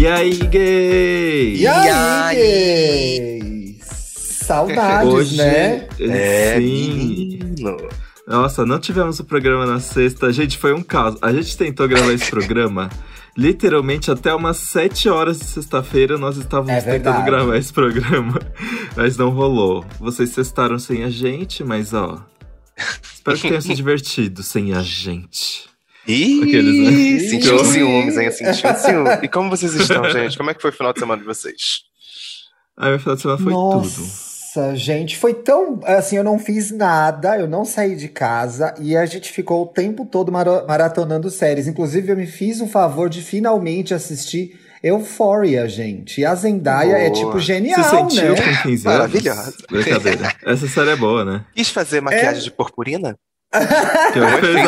E aí, gay? E aí, gay? Saudades, Hoje, né? É, sim. menino. Nossa, não tivemos o programa na sexta. Gente, foi um caos. A gente tentou gravar esse programa. Literalmente até umas 7 horas de sexta-feira nós estávamos É tentando gravar esse programa, mas não rolou. Vocês sextaram sem a gente, mas ó. Espero que tenham se divertido sem a gente. Ih, Aqueles, né? sentiu Ih. ciúmes, hein? Sentiu ciúmes. E como vocês estão, gente? Como é que foi o final de semana de vocês? Aí meu final de semana foi tudo. Nossa, gente, foi tão. Assim, eu não fiz nada, eu não saí de casa e a gente ficou o tempo todo mara- maratonando séries. Inclusive, eu me fiz o favor de finalmente assistir Euphoria, gente. E a Zendaya é Boa. tipo genial, Você sentiu né? com 15 anos? Maravilhosa. Brincadeira. Essa série é boa, né? Quis fazer maquiagem de purpurina? Que É que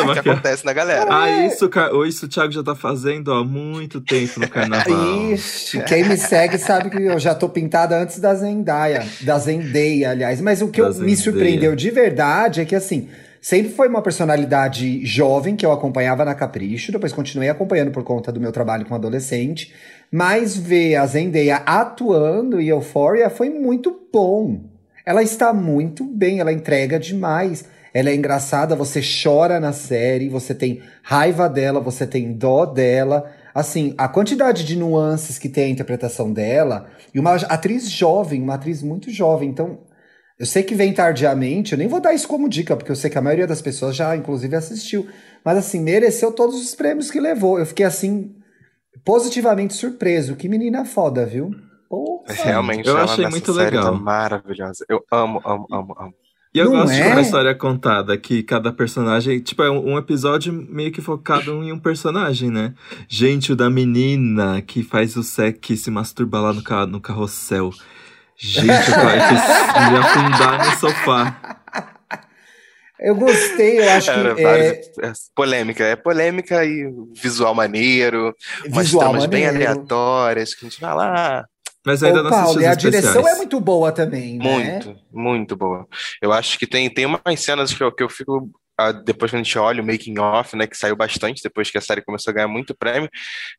maquiagem. acontece na galera. Ah, isso, Ca- isso o Thiago já tá fazendo há muito tempo no carnaval. Ixi, quem me segue sabe que eu já tô pintada antes da Zendaya, da Zendaya, aliás. Mas o que eu- me surpreendeu de verdade é que, assim, sempre foi uma personalidade jovem que eu acompanhava na Capricho, depois continuei acompanhando por conta do meu trabalho com adolescente, mas ver a Zendaya atuando em Euphoria foi muito bom. Ela está muito bem, ela entrega demais. Ela é engraçada, você chora na série, você tem raiva dela, você tem dó dela. Assim, a quantidade de nuances que tem a interpretação dela, e uma atriz jovem, uma atriz muito jovem. Então, eu sei que vem tardiamente, eu nem vou dar isso como dica, porque eu sei que a maioria das pessoas já, inclusive, assistiu. Mas, assim, mereceu todos os prêmios que levou. Eu fiquei, assim, positivamente surpreso. Que menina foda, viu? Porra. Realmente, Eu ela achei nessa muito série legal. Tá maravilhosa. Eu amo, amo, amo, amo. E eu Não gosto de é? uma história contada que cada personagem, tipo, é um um episódio meio que focado em um personagem, né? Gente, o da menina que faz o sec que se masturba lá no, ca no carrossel. Gente, eu quase me afundar no sofá. Eu gostei, eu acho Era que. É, é polêmica. É polêmica e visual maneiro. Umas visual tramas bem maneiro. aleatórias que a gente fala, ah, Mas eu ainda Ô, não assisti Paulo, e a direção especiais. é muito boa também, né? Muito, muito boa. Eu acho que tem, tem umas cenas que eu, que eu fico. ah, depois que a gente olha o making off, né, que saiu bastante depois que a série começou a ganhar muito prêmio,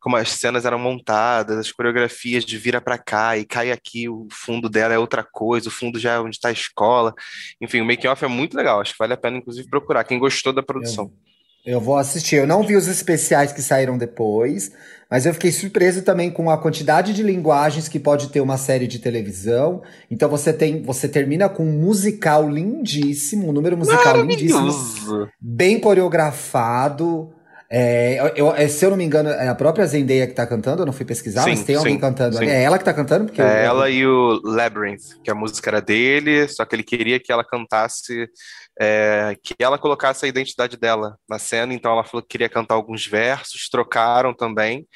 como as cenas eram montadas, as coreografias de vira pra cá e cai aqui, o fundo dela é outra coisa, o fundo já é onde tá a escola. Enfim, o making off é muito legal, acho que vale a pena inclusive procurar quem gostou da produção. Eu vou assistir. Eu não vi os especiais que saíram depois, mas eu fiquei surpreso também com a quantidade de linguagens que pode ter uma série de televisão. Então você tem, você termina com um musical lindíssimo, um número musical lindíssimo, bem coreografado. É, eu- eu- se eu não me engano, é a própria Zendaya que tá cantando, eu não fui pesquisar, Sim, mas tem alguém sim, cantando ali. sim. É ela que tá cantando? Porque eu- É ela e o Labyrinth, que a música era dele, só que ele queria que ela cantasse, é, que ela colocasse a identidade dela na cena, então ela falou que queria cantar alguns versos, trocaram também,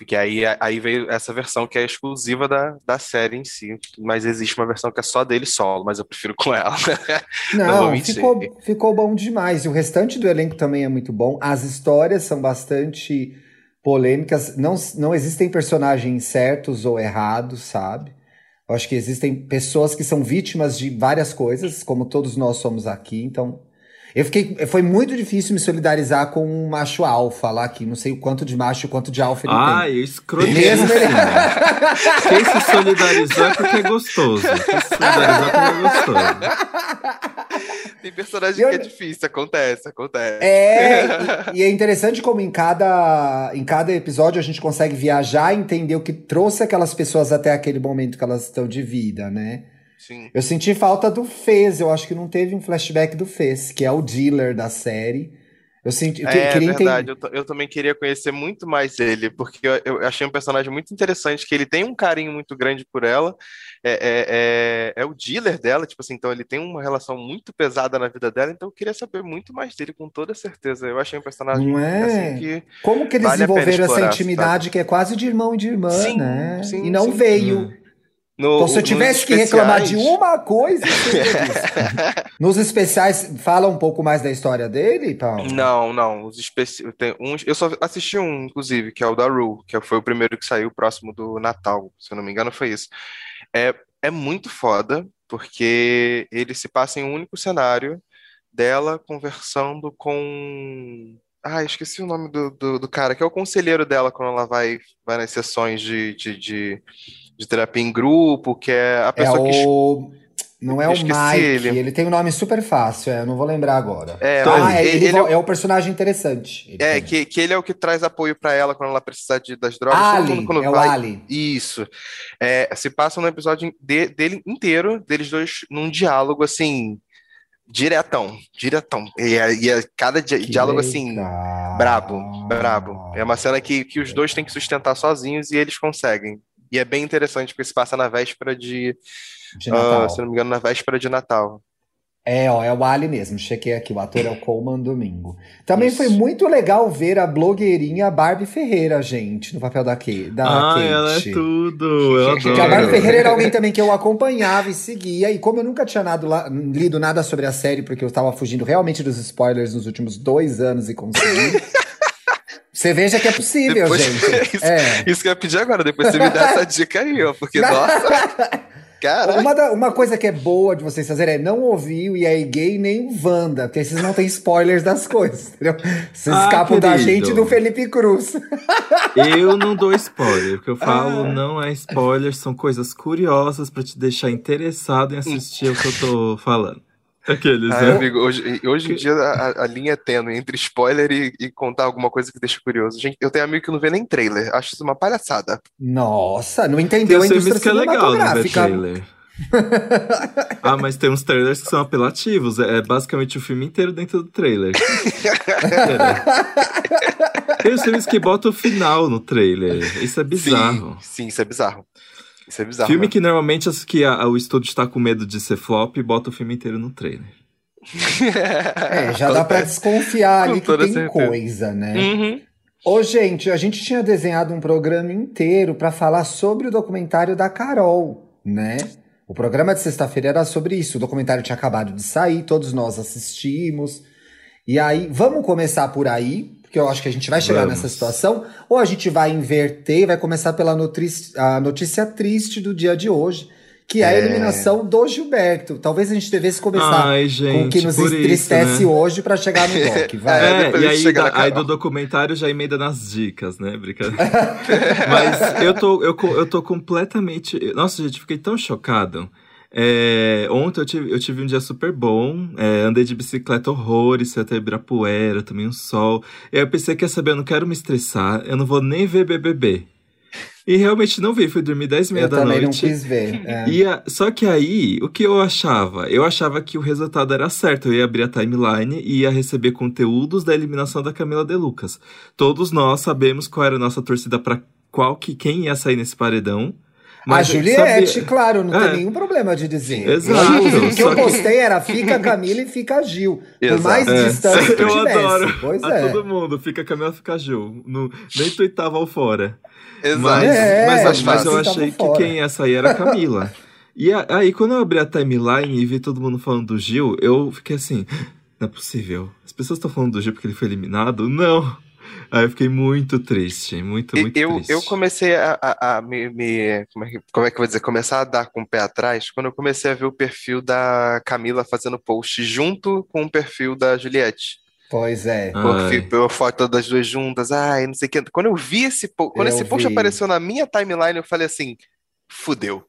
porque aí, aí veio essa versão que é exclusiva da, da série em si, mas existe uma versão que é só dele solo, mas eu prefiro com ela. Não Não, ficou, ficou bom demais. E o restante do elenco também é muito bom. As histórias são bastante polêmicas. Não, não existem personagens certos ou errados, sabe? Eu acho que existem pessoas que são vítimas de várias coisas, como todos nós somos aqui. Então, eu fiquei. Foi muito difícil me solidarizar com um macho alfa lá, que não sei o quanto de macho e o quanto de alfa ele tem. Ai, escrotíssimo. Mesmo ele- Quem se solidarizou é porque é gostoso. Quem se solidarizou é porque é gostoso. Tem personagem Eu- que é difícil, acontece, acontece. É, e, e é interessante como em cada, em cada episódio a gente consegue viajar e entender o que trouxe aquelas pessoas até aquele momento que elas estão de vida, né? Sim. Eu senti falta do Fez, eu acho que não teve um flashback do Fez, que é o dealer da série. Eu senti, eu É queria verdade, entender. eu, eu também queria conhecer muito mais ele, porque eu, eu achei um personagem muito interessante, que ele tem um carinho muito grande por ela, é, é, é, é o dealer dela, tipo assim, então ele tem uma relação muito pesada na vida dela, então eu queria saber muito mais dele, com toda certeza. Eu achei um personagem Não é? assim que. Como que eles vale a pena desenvolveram essa explorar, intimidade que é quase de irmão e de irmã, Sim, né? sim, e não sim. veio. No, Então, se eu tivesse que reclamar de especiais- uma coisa. Nos especiais, fala um pouco mais da história dele, Paulo? Não, não. Os especi... tem uns... Eu só assisti um, inclusive, que é o da Rue, que foi o primeiro que saiu próximo do Natal, se eu não me engano, foi isso. É, é muito foda, porque ele se passa em um único cenário dela conversando com Ah, esqueci o nome do, do, do cara, que é o conselheiro dela quando ela vai, vai nas sessões de, de, de, de terapia em grupo, que é a É pessoa que. o. Não é o Mike, ele. ele. tem um nome super fácil, é, eu não vou lembrar agora. É, ah, mas é, ele- ele é o- é o personagem interessante. É, que, que ele é o que traz apoio pra ela quando ela precisar de, das drogas. Ali, é o vai- Ali. Isso. É, se passa no episódio de- dele inteiro, deles dois num diálogo assim, diretão, diretão. E, é- e é cada di- diálogo assim, legal. brabo, brabo. É uma cena que, que os dois têm que sustentar sozinhos e eles conseguem. E é bem interessante porque se passa na véspera de, De ah, Natal. se não me engano, na véspera de Natal. É, ó, é o Ali mesmo. Chequei aqui, o ator é o Coleman Domingo. Também Isso. foi muito legal ver a blogueirinha Barbie Ferreira, gente, no papel da, Kate, da Ah, Kate. ela é tudo. Eu a Barbie. Ferreira era alguém também que eu acompanhava e seguia. E como eu nunca tinha nado lá- lido nada sobre a série, porque eu estava fugindo realmente dos spoilers nos últimos dois anos e consegui. Você veja que é possível, Depois- gente. Isso- É. Isso que eu ia pedir agora, depois você me dá essa dica aí, ó, porque, nossa, caraca. Uma, da- uma coisa que é boa de vocês fazerem é não ouvir o E aí Gay nem o Wanda, porque vocês não têm spoilers das coisas, entendeu? Vocês Ah, escapam da querido. gente e do Felipe Cruz. Eu não dou spoiler. O que eu falo Ah. não é spoiler, são coisas curiosas pra te deixar interessado em assistir o que eu tô falando. Aqueles, Ai, né? amigo, hoje, hoje em dia a, a linha é tênue entre spoiler e, e contar alguma coisa que deixa curioso. Gente, eu tenho amigo que não vê nem trailer. Acho isso uma palhaçada. Nossa, não entendeu a Tem indústria filmes que é legal não ver trailer. ah, mas tem uns trailers que são apelativos. É basicamente o filme inteiro dentro do trailer. É. Tem os filmes que botam o final no trailer. Isso é bizarro. Sim, sim, isso é bizarro. Isso é bizarro. Filme né? que normalmente as que a- o estúdio está com medo de ser flop, bota o filme inteiro no trailer. É, já dá pra desconfiar ali que tem certeza. coisa, né? Uhum. Ô, gente, a gente tinha desenhado um programa inteiro pra falar sobre o documentário da Carol, né? O programa de sexta-feira era sobre isso. O documentário tinha acabado de sair, todos nós assistimos. E aí, vamos começar por aí, porque eu acho que a gente vai chegar Vamos. nessa situação, ou a gente vai inverter e vai começar pela notri- a notícia triste do dia de hoje, que é a É. eliminação do Gilberto. Talvez a gente devesse começar Ai, com o gente, que nos entristece isso, né? hoje pra chegar no doc. Vai. É, É, e gente aí, da- aí do documentário já emenda nas dicas, né? Brincadeira. Mas eu tô, eu, eu tô completamente. Nossa, gente, fiquei tão chocado. É, ontem eu tive, eu tive um dia super bom. é, andei de bicicleta horrores, até Ibirapuera, também um sol. E aí eu pensei, quer saber, eu não quero me estressar, eu não vou nem ver BBB. E realmente não vi, fui dormir 10 e meia Eu da também noite. não quis ver. é. E a- só que aí, o que eu achava? Eu achava que o resultado era certo. Eu ia abrir a timeline e ia receber conteúdos da eliminação da Camila De Lucas. Todos nós sabemos qual era a nossa torcida para qual que quem ia sair nesse paredão. A Mas Juliette, sabia- claro, não É. tem nenhum problema de dizer. Exato, o que eu postei era fica a Camila e fica a Gil. Por Exato. mais É. distante que eu tivesse. adoro. Pois a é. todo mundo, fica Camila, fica Gil. No, nem tuitava ao fora. Exato. Mas, É, mas, mais mas eu achei que fora. quem ia sair era a Camila. e a- aí, quando eu abri a timeline e vi todo mundo falando do Gil, eu fiquei assim: não é possível. As pessoas estão falando do Gil porque ele foi eliminado? Não. Aí eu fiquei muito triste, muito, muito eu, triste. eu comecei a, a- a me, me- como, é que, como é que eu vou dizer? Começar a dar com o pé atrás quando eu comecei a ver o perfil da Camila fazendo post junto com o perfil da Juliette. Pois é. Perfil, foto das duas juntas, ai, não sei o que. Quando eu vi esse post, quando Eu esse post vi. apareceu na minha timeline, eu falei assim: fudeu.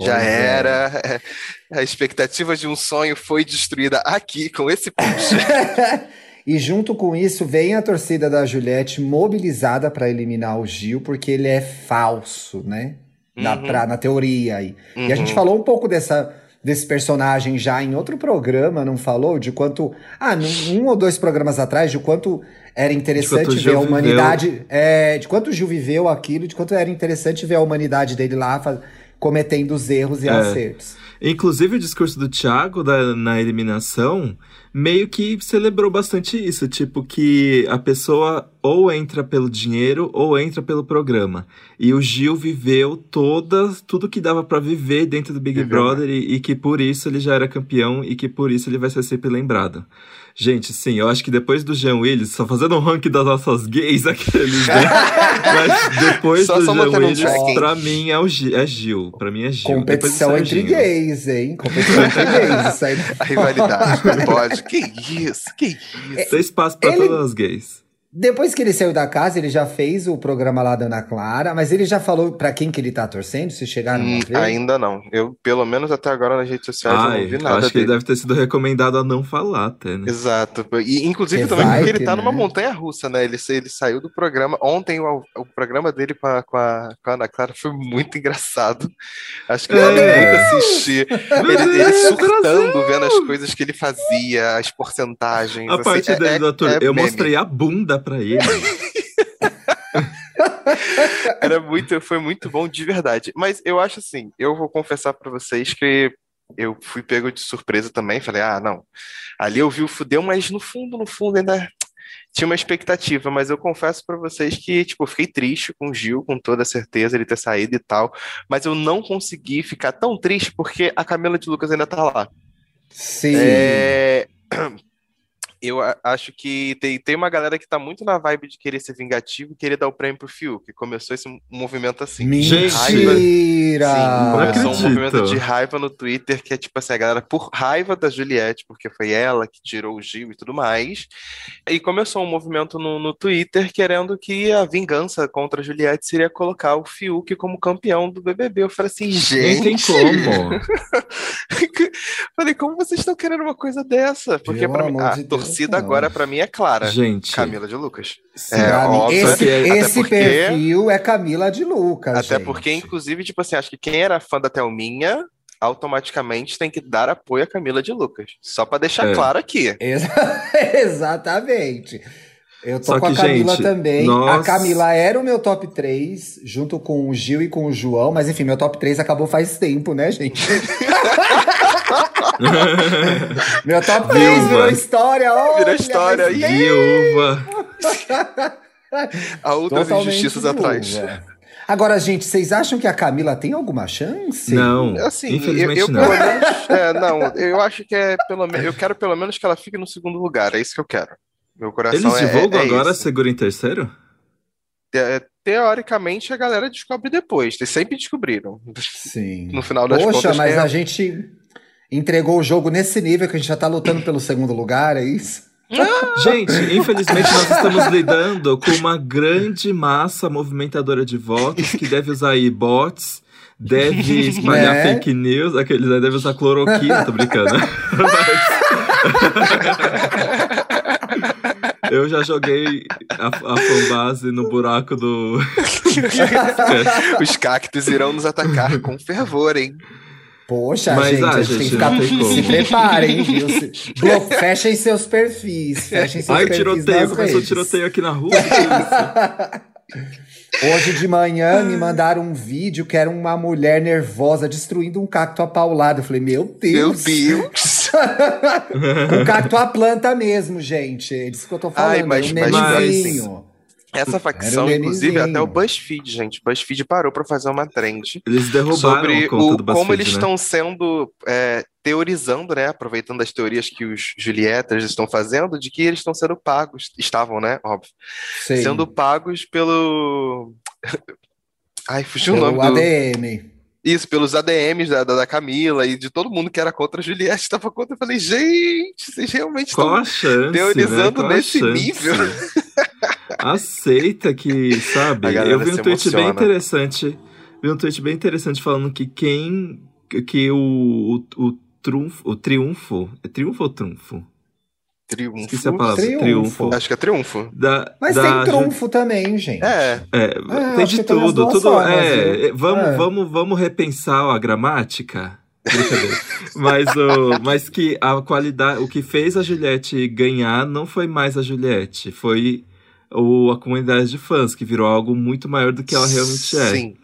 Já Pois é. era. A expectativa de um sonho foi destruída aqui com esse post. E junto com isso vem a torcida da Juliette mobilizada para eliminar o Gil, porque ele é falso, né? Na, Uhum. pra- na teoria aí. E a gente Uhum. falou um pouco dessa, desse personagem já em outro programa, não falou? De quanto. Ah, num, um ou dois programas atrás, de quanto era interessante ver a humanidade. É, de quanto o Gil viveu aquilo, de quanto era interessante ver a humanidade dele lá fa- cometendo os erros e É. acertos. Inclusive, o discurso do Thiago da- na eliminação meio que celebrou bastante isso. Tipo, que a pessoa ou entra pelo dinheiro ou entra pelo programa. E o Gil viveu todas, tudo que dava pra viver dentro do Big né? Brother e, e que por isso ele já era campeão e que por isso ele vai ser sempre lembrado. Gente, sim, eu acho que depois do Jean Willis, só fazendo um ranking das nossas gays aqueles, né? Mas depois Só- do só Jean um Willis, tracking. pra mim é, o Gil, é Gil. Pra mim é Gil. Competição entre gays, hein? Competição entre gays. Isso aí. A rivalidade pode. Que isso, que isso. Tem espaço pra Ele- todas as gays. Depois que ele saiu da casa, ele já fez o programa lá da Ana Clara, mas ele já falou pra quem que ele tá torcendo? Se chegaram Hum, a ainda não. Eu, pelo menos até agora nas redes sociais, eu não vi eu nada acho que ele deve ter sido recomendado a não falar até, né? Exato. E, inclusive, Que também porque ele tá numa né? montanha russa, né? Ele, ele saiu do programa. Ontem, o, o programa dele com a, com, a, com a Ana Clara foi muito engraçado. Acho que vale É. muito assistir. Ele, ele surtando, vendo as coisas que ele fazia, as porcentagens. A assim, parte é- dele é- do ator, é eu meme. mostrei a bunda pra ele. Era muito, foi muito bom de verdade. Mas eu acho assim, eu vou confessar pra vocês que eu fui pego de surpresa também. Falei, ah, não. Ali eu vi o fudeu, mas no fundo, no fundo ainda tinha uma expectativa. Mas eu confesso pra vocês que, tipo, fiquei triste com o Gil, com toda certeza, ele ter saído e tal. Mas eu não consegui ficar tão triste porque a Camila de Lucas ainda tá lá. Sim. É, Eu acho que tem, tem uma galera que tá muito na vibe de querer ser vingativo e querer dar o prêmio pro Fiuk. Começou esse movimento assim. Gente, Mentira! Sim, Não começou um movimento de raiva no Twitter, que é tipo assim, a galera por raiva da Juliette, porque foi ela que tirou o Gil e tudo mais. E começou um movimento no, no Twitter querendo que a vingança contra a Juliette seria colocar o Fiuk como campeão do BBB. Eu falei assim, Nem tem gente. como. falei, como vocês estão querendo uma coisa dessa? Porque Pelo pra mim, amor a de torcida não. agora pra mim é clara. Gente, Camila de Lucas. sim. É, óbvio, esse esse porque- perfil é Camila de Lucas. Até gente. porque, inclusive, tipo assim, acho que quem era fã da Thelminha automaticamente tem que dar apoio a Camila de Lucas. Só pra deixar É. claro aqui. Exa- Exatamente. Eu tô Só com a Camila gente, também. nós- A Camila era o meu top 3, junto com o Gil e com o João, mas enfim, meu top 3 acabou faz tempo, né, gente? meu top 3 Viúva. virou história, olha, Virou história. Viúva. Há outras Totalmente injustiças viúva. atrás. Agora, gente, vocês acham que a Camila tem alguma chance? Não, Assim, eu, infelizmente eu não. pelo menos. é, não, eu acho que é pelo menos. Eu quero pelo menos que ela fique no segundo lugar. É isso que eu quero. Meu coração Eles é, divulgam é agora, esse. segura em terceiro? É, teoricamente, a galera descobre depois. Eles sempre descobriram. Sim. No final das Poxa, contas, mas quem é- a gente entregou o jogo nesse nível que a gente já tá lutando pelo segundo lugar, é isso? Gente, infelizmente nós estamos lidando com uma grande massa movimentadora de votos que deve usar aí bots, deve espalhar É. fake news, aqueles aí deve usar cloroquina, tô brincando. Mas- Eu já joguei a, a fanbase no buraco do. Os cactos irão nos atacar com fervor, hein? Poxa, Mas, gente, ah, a gente tem que ficar. não tem como. Se preparem, viu? Se- Blo- Fechem seus perfis. Fechem seus Ai, perfis tiroteio, nas começou redes. tiroteio aqui na rua. é? Hoje de manhã me mandaram um vídeo que era uma mulher nervosa destruindo um cacto a paulada. Eu falei, meu Meu Deus. Deus! Um cacto a planta mesmo, gente. É disso que eu tô falando. Ai, mas- é um mas- nenenzinho. Essa facção, o inclusive, até o BuzzFeed, gente. BuzzFeed parou pra fazer uma trend Eles derrubaram sobre a conta o, do como BuzzFeed, eles né? estão sendo é, teorizando, né? Aproveitando as teorias que os Julietas estão fazendo, de que eles estão sendo pagos, estavam, né? Óbvio, Sei. sendo pagos pelo. Ai, fugiu o nome do. Isso, pelos ADMs da, da, da Camila e de todo mundo que era contra a Juliette estava contra. Eu falei, gente, vocês realmente Qual estão chance, teorizando né? Nesse nível? Aceita que, sabe? Eu vi um tweet bem emociona. interessante. Vi um tweet bem interessante falando que quem. Que o, o, o trunfo. O triunfo. É triunfo ou trunfo? Triunfo. Esqueci a palavra. Triunfo. Triunfo. Acho que é triunfo. Da, Mas da tem trunfo também, gente. É, É, Ah, tem de tudo. tudo formas, é, é, vamos, É. vamos, vamos repensar a gramática. Mas, o, mas que a qualidade. O que fez a Juliette ganhar não foi mais a Juliette, foi o, a comunidade de fãs, que virou algo muito maior do que ela realmente é. Sim.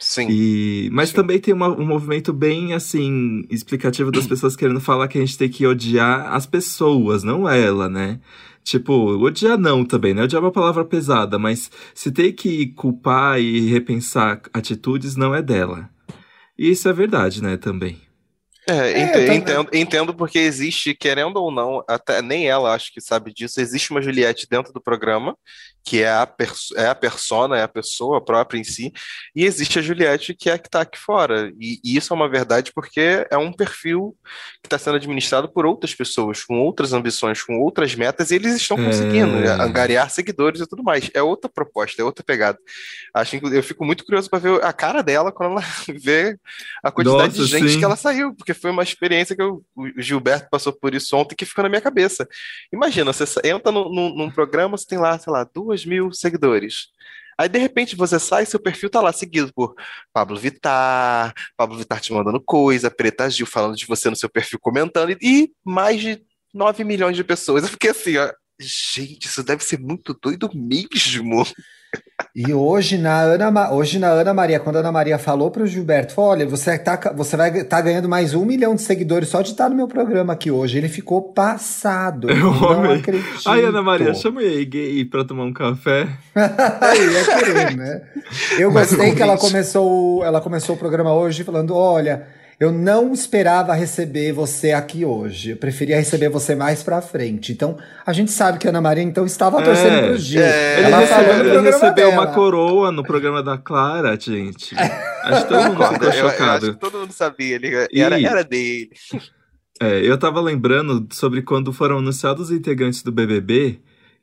Sim. E, mas Sim. também tem uma- um movimento bem, assim, explicativo das pessoas querendo falar que a gente tem que odiar as pessoas, não ela, né? Tipo, odiar não também, né? Odiar é uma palavra pesada, mas se tem que culpar e repensar atitudes, não é dela. E isso é verdade, né, também. É, É, eu também. entendo, entendo porque existe, querendo ou não, até nem ela acho que sabe disso, existe uma Juliette dentro do programa, que é a, perso é a persona, é a pessoa própria em si, e existe a Juliette que é a que está aqui fora. E, e isso é uma verdade porque é um perfil que está sendo administrado por outras pessoas, com outras ambições, com outras metas, e eles estão conseguindo né, angariar seguidores e tudo mais. É outra proposta, é outra pegada. Acho, inclu- eu fico muito curioso para ver a cara dela quando ela vê a quantidade Nossa, de gente sim. que ela saiu, porque foi uma experiência que eu- o Gilberto passou por isso ontem que ficou na minha cabeça. Imagina, você entra num, num- num programa, você tem lá, sei lá, duas mil seguidores. Aí, de repente, você sai, seu perfil tá lá seguido por Pablo Vittar, Pablo Vittar te mandando coisa, Preta Gil falando de você no seu perfil comentando, e, e mais de 9 milhões de pessoas. Eu fiquei assim, ó. Gente, isso deve ser muito doido mesmo. E hoje na Ana, hoje na Ana Maria, quando a Ana Maria falou pro Gilberto, falou, olha, você, tá, você vai estar ganhando mais um milhão de seguidores só de estar no meu programa aqui hoje. Ele ficou passado. Eu não amei. acredito. Ai, Ana Maria, chama aí gay pra tomar um café. Aí, é querer, né? Eu gostei que ela começou, ela começou o programa hoje falando, olha, eu não esperava receber você aqui hoje. Eu preferia receber você mais pra frente. Então, a gente sabe que a Ana Maria então estava É. torcendo pro Gil. É. Ele, ela recebeu, ele recebeu uma coroa no programa da Clara, gente. Acho que todo mundo ficou eu, eu acho chocado. que todo mundo sabia, ele era, E- era dele. É, eu tava lembrando sobre quando foram anunciados os integrantes do BBB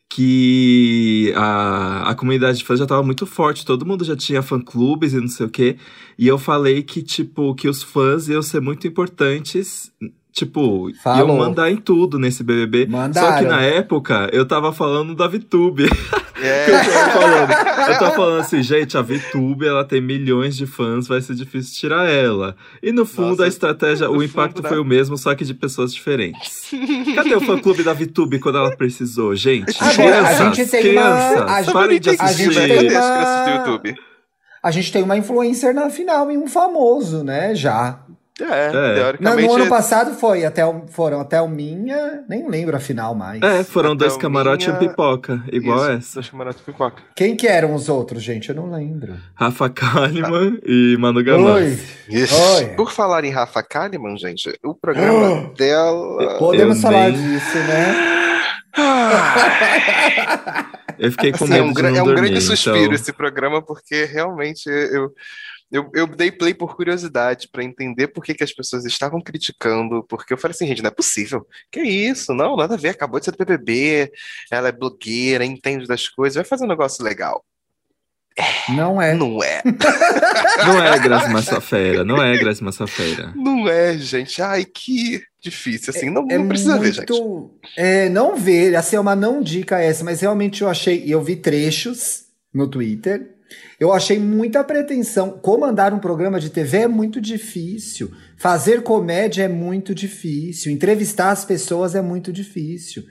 que a, a comunidade de fãs já tava muito forte, todo mundo já tinha fã-clubes e não sei o quê. E eu falei que, tipo, que os fãs iam ser muito importantes, tipo, Falou. iam mandar em tudo nesse BBB. Só que Mandaram. na época eu tava falando da VTube. É. eu tava falando, eu tava falando assim, gente, a VTube ela tem milhões de fãs, vai ser difícil tirar ela. E no fundo Nossa, a estratégia, o impacto fundo, né? foi o mesmo, só que de pessoas diferentes. Cadê o fã clube da VTube quando ela precisou, gente? Agora, a crianças, gente tem crianças, uma- a gente- parem de a gente assistir. tem uma- crianças? A gente tem uma influencer na final e um famoso, né? Já. É, É. Teoricamente. no ano passado foi até o, foram até o Minha, nem lembro a final mais. É, foram dois Então, camarotes e minha- um pipoca, igual Isso, essa. dois camaradas de pipoca. Quem que eram os outros, gente? Eu não lembro. Rafa Kalimann e Manu Gavassi. Oi. Por falar em Rafa Kalimann, gente, o programa dela. Podemos Eu falar nem- disso, né? Eu fiquei com Assim, é medo um, de não é um dormir, grande suspiro então... esse programa, porque realmente eu, eu, eu dei play por curiosidade, pra entender por que, que as pessoas estavam criticando, porque eu falei assim, gente, não é possível. Que isso? Não, nada a ver, acabou de ser do BBB, ela é blogueira, entende das coisas, vai fazer um negócio legal. Não é. Não é, Não é Grazi Massafera, não é Grazi Massafera. não é, gente. Ai, que difícil, assim, não, É não precisa ver, gente. muito. É, não ver, assim, é uma não dica essa, mas realmente eu achei. Eu vi trechos no Twitter. Eu achei muita pretensão. Comandar um programa de TV é muito difícil. Fazer comédia é muito difícil. Entrevistar as pessoas é muito difícil.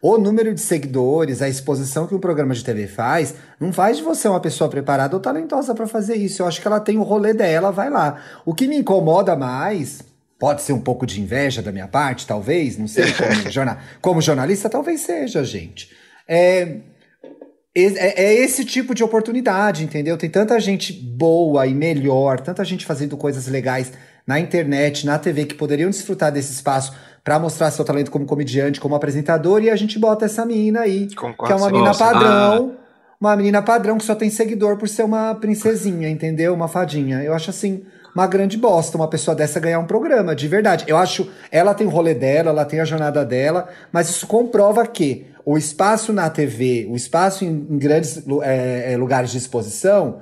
O número de seguidores, a exposição que um programa de TV faz, não faz de você uma pessoa preparada ou talentosa para fazer isso. Eu acho que ela tem o rolê dela, vai lá. O que me incomoda mais, pode ser um pouco de inveja da minha parte, talvez, não sei, como, como jornalista, talvez seja, gente. É, é, é esse tipo de oportunidade, entendeu? Tem tanta gente boa e melhor, tanta gente fazendo coisas legais na internet, na TV, que poderiam desfrutar desse espaço para mostrar seu talento como comediante, como apresentador, e a gente bota essa menina aí, Concordo. que é uma menina Nossa, padrão, uma menina padrão que só tem seguidor por ser uma princesinha, entendeu? Uma fadinha. Eu acho assim. Uma grande bosta, uma pessoa dessa ganhar um programa, de verdade. Eu acho, ela tem o rolê dela, ela tem a jornada dela, mas isso comprova que o espaço na TV, o espaço em, em grandes é, é, lugares de exposição,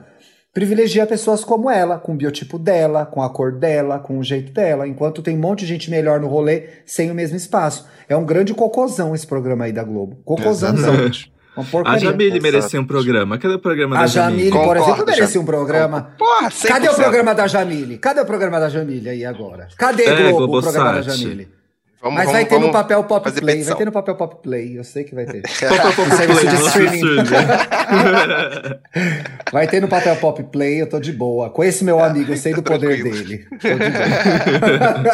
privilegia pessoas como ela, com o biotipo dela, com a cor dela, com o jeito dela, enquanto tem um monte de gente melhor no rolê sem o mesmo espaço. É um grande cocôzão esse programa aí da Globo. Cocôzãozão. Exatamente. Uma A. Jamile merecia um programa. Cadê o programa A da Jamile, Jamile? por exemplo, merecia um programa. Porra, 100%. Cadê o programa da Jamile? Cadê o programa da Jamile aí agora? Cadê É, Globo, o programa da Globosat. Jamile? Vamos, Mas vamos, vai ter no papel Pop Play. petição. Vai ter no papel Pop Play. Eu sei que vai ter. Pop, pop, Serviço play, de streaming. Vai ter no papel Pop Play. Eu tô de boa. Com esse meu amigo, eu sei do poder Tranquilo. dele. Tô de boa.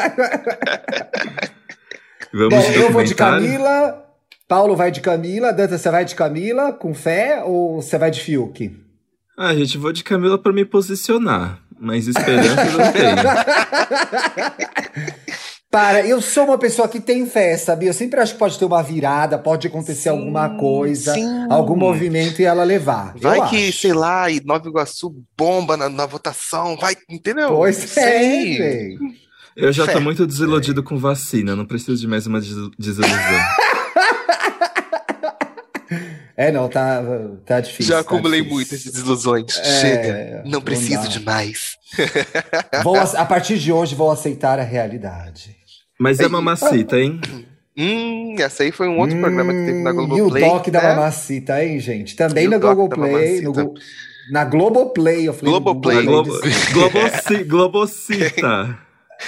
Vamos Bom, eu vou de? Camila. Paulo vai de Camila. Danta, você vai de Camila com fé ou você vai de Fiuk? Ah, gente, vou de Camila pra me posicionar. Mas esperança eu não tenho. Para, eu sou uma pessoa que tem fé, sabia? Eu sempre acho que pode ter uma virada, pode acontecer Sim, alguma coisa, sim. algum movimento e ela levar. Eu Vai que, acho. sei lá, e Nova Iguaçu bomba na, na votação, vai, entendeu? Pois é. Eu já tô Fé. muito desiludido com vacina, não preciso de mais uma des- desilusão. É, não, tá, tá difícil. Já tá acumulei difícil. muitas desilusões. É, Chega, não não preciso dá. de mais. Vou, a partir de hoje, vou aceitar a realidade. Mas é mamacita, hein? Hum, essa aí foi um outro programa que teve na Hum, Globoplay. E o Doc da né? Mamacita, hein, gente? Também E na da Globoplay. no Go- Na Globoplay, eu falei. Globoplay. Globo, Globoci, Globocita.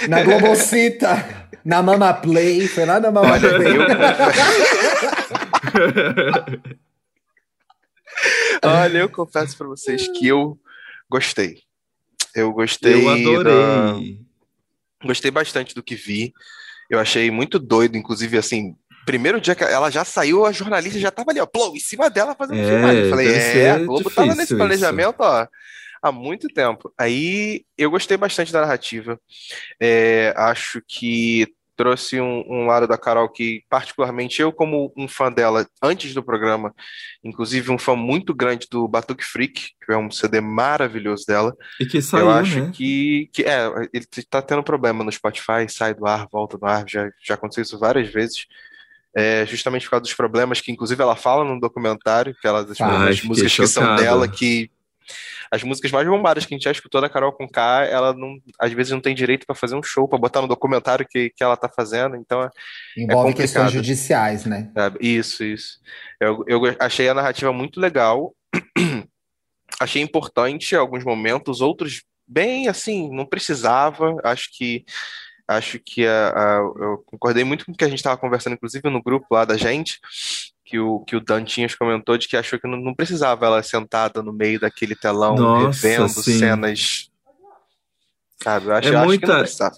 Na Globocita. na Mamaplay. Foi lá na Mamaplay. Olha, eu confesso pra vocês que eu gostei. Eu gostei. Eu adorei. da- Gostei bastante do que vi. Eu achei muito doido, inclusive, assim. Primeiro dia que ela já saiu, a jornalista já tava ali, ó, plou, em cima dela fazendo É, filmagem. Eu falei, é, a Globo tava nesse isso. planejamento, ó, há muito tempo. Aí eu gostei bastante da narrativa. É, acho que trouxe um, um lado da Carol que, particularmente, eu, como um fã dela antes do programa, inclusive um fã muito grande do Batuque Freak, que é um CD maravilhoso dela. E que saiu, eu acho né? que, que é, ele tá tendo problema no Spotify, sai do ar, volta do ar, já, já aconteceu isso várias vezes. É, justamente por causa dos problemas que, inclusive, ela fala no documentário, que ela, das, Ai, músicas que são dela, que as músicas mais bombadas que a gente já escutou da Carol com K, ela não, às vezes não tem direito para fazer um show, para botar no documentário que, que ela tá fazendo, então Envolve É questões judiciais, né? Sabe? Isso, isso. Eu, eu achei a narrativa muito legal. Achei importante em alguns momentos, outros bem assim, não precisava. Acho que acho que a, a- eu concordei muito com o que a gente estava conversando, inclusive no grupo lá da gente, que o, que o Dantinhas comentou de que achou que não, não precisava ela sentada no meio daquele telão, Nossa, revendo sim. cenas. Sabe? Eu acho, É eu acho que muita- precisava.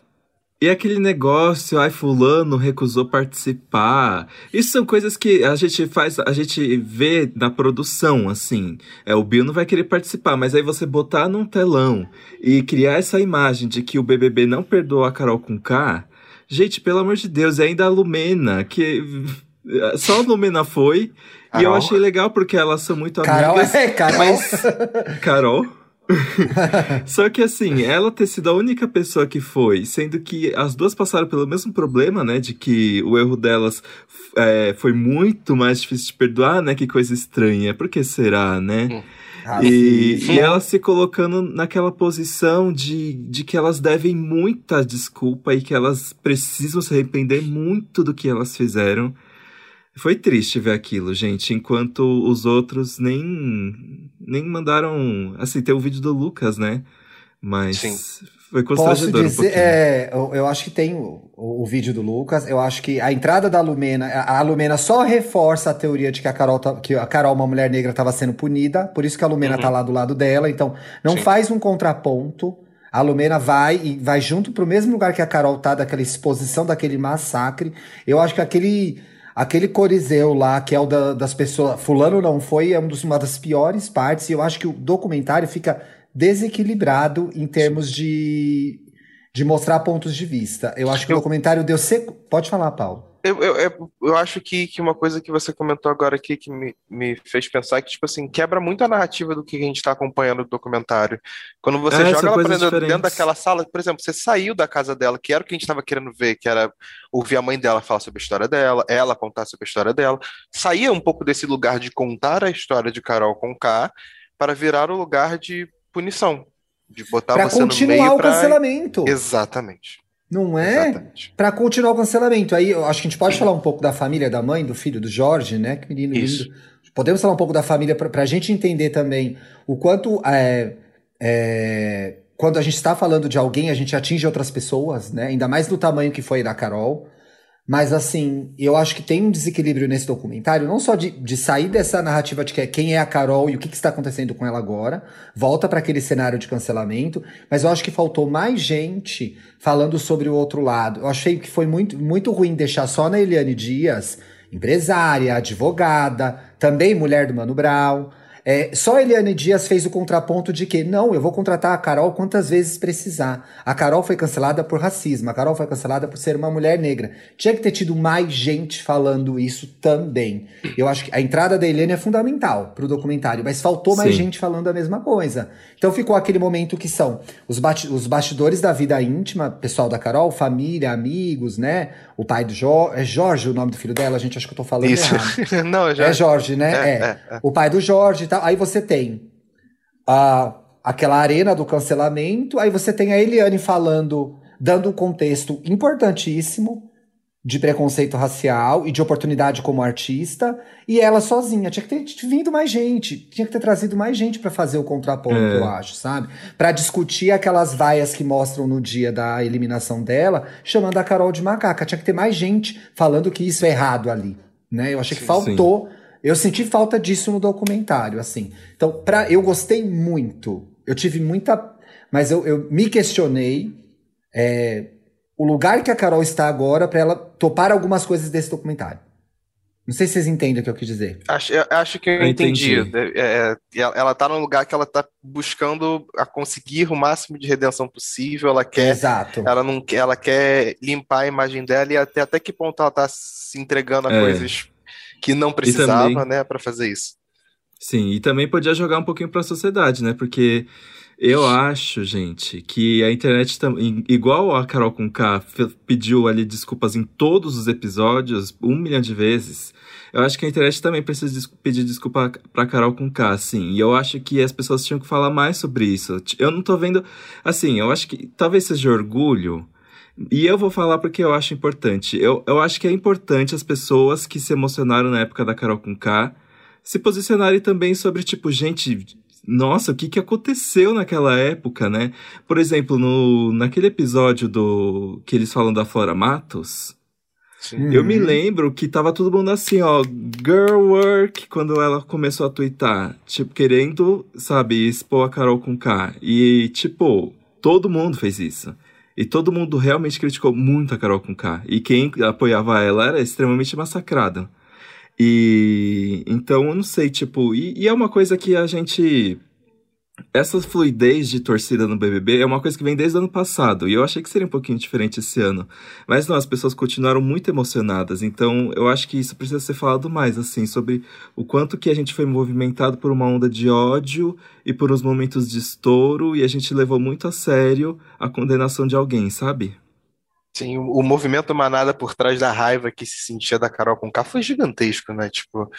E aquele negócio, ai, fulano recusou participar. Isso são coisas que a gente faz, a gente vê na produção, assim. É, o Bill não vai querer participar, mas aí você botar num telão e criar essa imagem de que o BBB não perdoou a Carol com K. Gente, pelo amor de Deus, e ainda a Lumena, que só a Lumena foi. E eu Carol? achei legal porque elas são muito Carol, amigas. é, Carol. mas- Carol? Só que assim, ela ter sido a única pessoa que foi, sendo que as duas passaram pelo mesmo problema, né? De que o erro delas é, foi muito mais difícil de perdoar, né? Que coisa estranha. Por que será, né? E, Racismo. e elas se colocando naquela posição de, de que elas devem muita desculpa e que elas precisam se arrepender muito do que elas fizeram. Foi triste ver aquilo, gente, enquanto os outros nem, nem mandaram. Assim, tem o vídeo do Lucas, né? Mas Sim. foi Posso constrangedor um dizer, pouquinho. é, eu, eu acho que tem o, o- o vídeo do Lucas. Eu acho que a entrada da Lumena, a, a Lumena só reforça a teoria de que a Carol, tá- que a Carol, uma mulher negra, estava sendo punida. Por isso que a Lumena Uhum. tá lá do lado dela. Então, não Sim. faz um contraponto. A Lumena vai e vai junto pro mesmo lugar que a Carol tá, daquela exposição, daquele massacre. Eu acho que aquele. Aquele coriseu lá, que é o da- das pessoas. Fulano não foi, é um uma das piores partes. E eu acho que o documentário fica desequilibrado em termos de, de mostrar pontos de vista. Eu acho que Eu- o documentário deu seco. Pode falar, Paulo. Eu, eu, eu, acho que, que uma coisa que você comentou agora aqui que me, me fez pensar que, tipo assim, quebra muito a narrativa do que a gente está acompanhando do documentário. Quando você É, joga ela pra dentro, dentro daquela sala, por exemplo, você saiu da casa dela, que era o que a gente estava querendo ver, que era ouvir a mãe dela falar sobre a história dela, ela contar sobre a história dela. Saía um pouco desse lugar de contar a história de Carol com K para virar o lugar de punição. De botar Pra você no continuar meio o pra... cancelamento. Exatamente. Não é? Pra continuar o cancelamento. Aí eu acho que a gente pode falar um pouco da família, da mãe, do filho, do Jorge, né? Que menino Isso. lindo. Podemos falar um pouco da família pra, pra gente entender também o quanto é, é, quando a gente está falando de alguém, a gente atinge outras pessoas, né? Ainda mais do tamanho que foi da Carol. Mas assim, eu acho que tem um desequilíbrio nesse documentário, não só de, de sair dessa narrativa de que é quem é a Carol e o que, que está acontecendo com ela agora, volta para aquele cenário de cancelamento, mas eu acho que faltou mais gente falando sobre o outro lado. Eu achei que foi muito, muito ruim deixar só na Eliane Dias, empresária, advogada, também mulher do Mano Brown. É, só a Eliane Dias fez o contraponto de que, não, eu vou contratar a Carol quantas vezes precisar. A Carol foi cancelada por racismo, a Carol foi cancelada por ser uma mulher negra. Tinha que ter tido mais gente falando isso também. Eu acho que a entrada da Eliane é fundamental pro documentário, mas faltou mais Sim. gente falando a mesma coisa. Então ficou aquele momento que são os, os bastidores da vida íntima, pessoal da Carol, família, amigos, né? O pai do Jorge. É Jorge o nome do filho dela, gente, acho que eu tô falando Isso. errado. Não, eu já. É Jorge, né? É, É, é, é. O pai do Jorge tal. Aí você tem a, aquela arena do cancelamento, aí você tem a Eliane falando, dando um contexto importantíssimo de preconceito racial e de oportunidade como artista, e ela sozinha. Tinha que ter vindo mais gente, tinha que ter trazido mais gente pra fazer o contraponto, É. eu acho, sabe? Pra discutir aquelas vaias que mostram no dia da eliminação dela, chamando a Carol de macaca. Tinha que ter mais gente falando que isso é errado ali, né? Eu achei que Sim, faltou. Eu senti falta disso no documentário, assim. Então, pra, eu gostei muito. Eu tive muita. Mas eu, eu me questionei é, o lugar que a Carol está agora pra ela topar algumas coisas desse documentário. Não sei se vocês entendem o que eu quis dizer. Acho, eu acho que eu, Eu entendi. entendi. É, é, ela, ela tá num lugar que ela tá buscando a conseguir o máximo de redenção possível. Ela quer, Exato. ela não quer, ela quer limpar a imagem dela e até, até que ponto ela tá se entregando a É. coisas que não precisava, também- né, para fazer isso. Sim, e também podia jogar um pouquinho pra sociedade, né? Porque eu acho, gente, que a internet também, igual a Carol com K pediu ali desculpas em todos os episódios, um milhão de vezes, eu acho que a internet também precisa des- pedir desculpa pra Carol com K, assim. E eu acho que as pessoas tinham que falar mais sobre isso. Eu não tô vendo. Assim, eu acho que talvez seja orgulho. E eu vou falar porque eu acho importante. Eu, eu acho que é importante as pessoas que se emocionaram na época da Carol com K se posicionarem também sobre, tipo, gente, nossa, o que, que aconteceu naquela época, né? Por exemplo, no, naquele episódio do que eles falam da Flora Matos, Sim. eu me Uhum. lembro que tava todo mundo assim, ó, girl work, quando ela começou a twittar, tipo, querendo, sabe, expor a Carol com K. E, tipo, todo mundo fez isso. E todo mundo realmente criticou muito a Carol com K. E quem apoiava ela era extremamente massacrado. E então eu não sei, tipo, e, e é uma coisa que a gente. Essa fluidez de torcida no BBB é uma coisa que vem desde o ano passado, e eu achei que seria um pouquinho diferente esse ano. Mas não, as pessoas continuaram muito emocionadas, então eu acho que isso precisa ser falado mais, assim, sobre o quanto que a gente foi movimentado por uma onda de ódio e por uns momentos de estouro, e a gente levou muito a sério a condenação de alguém, sabe? Sim, o, movimento manada por trás da raiva que se sentia da Carol com K foi gigantesco, né? Tipo,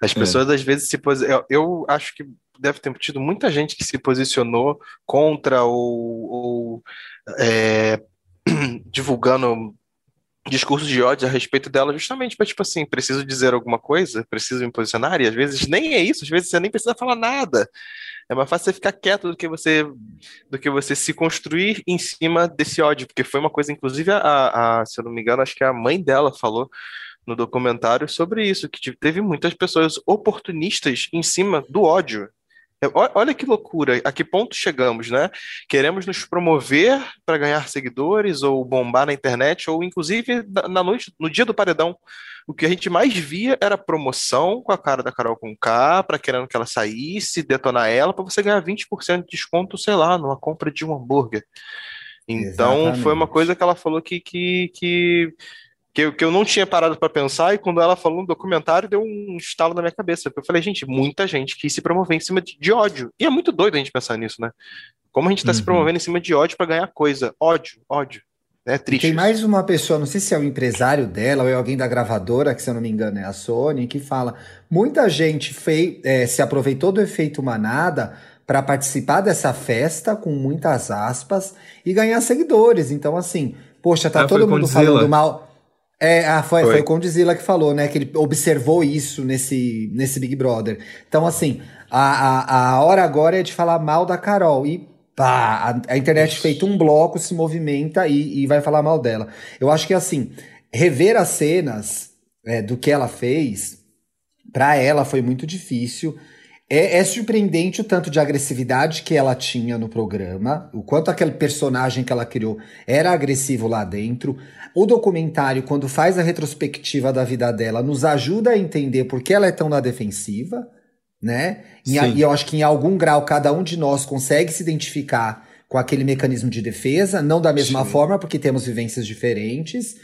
as É. pessoas às vezes se posi... eu, eu acho que deve ter tido muita gente que se posicionou contra ou, ou, é, divulgando discursos de ódio a respeito dela, justamente para, tipo assim, preciso dizer alguma coisa, preciso me posicionar, e às vezes nem é isso, às vezes você nem precisa falar nada. É mais fácil você ficar quieto do que você do que você se construir em cima desse ódio, porque foi uma coisa, inclusive, a, a, se eu não me engano, acho que a mãe dela falou no documentário sobre isso, que tipo, teve muitas pessoas oportunistas em cima do ódio. Olha que loucura, a que ponto chegamos, né? Queremos nos promover para ganhar seguidores ou bombar na internet, ou inclusive na noite, no dia do paredão. O que a gente mais via era promoção com a cara da Carol com K, para querendo que ela saísse, detonar ela, para você ganhar 20% de desconto, sei lá, numa compra de um hambúrguer. Então, foi uma coisa que ela falou que, que, que, que, eu, que eu não tinha parado para pensar, e quando ela falou no documentário, deu um estalo na minha cabeça. Porque eu falei, gente, muita gente quis se promover em cima de, de ódio. E é muito doido a gente pensar nisso, né? Como a gente está se Uhum. promovendo em cima de ódio para ganhar coisa. Ódio, ódio. É triste. tem mais uma pessoa, não sei se é o empresário dela ou é alguém da gravadora, que se eu não me engano é a Sony, que fala: muita gente fei- é, se aproveitou do efeito manada para participar dessa festa, com muitas aspas, e ganhar seguidores. Então, assim, poxa, tá Ah, todo mundo Godzilla. falando mal. É, ah, foi, Foi. foi o Condzilla que falou, né? Que ele observou isso nesse, nesse Big Brother. Então, assim, a, a, a hora agora é de falar mal da Carol. E pá, a, a internet feito um bloco se movimenta e, e vai falar mal dela. Eu acho que, assim, rever as cenas é, do que ela fez, pra ela foi muito difícil. É, é surpreendente o tanto de agressividade que ela tinha no programa, o quanto aquele personagem que ela criou era agressivo lá dentro. O documentário, quando faz a retrospectiva da vida dela, nos ajuda a entender por que ela é tão na defensiva, né? E, e eu acho que em algum grau cada um de nós consegue se identificar com aquele mecanismo de defesa, não da mesma Sim. forma, porque temos vivências diferentes.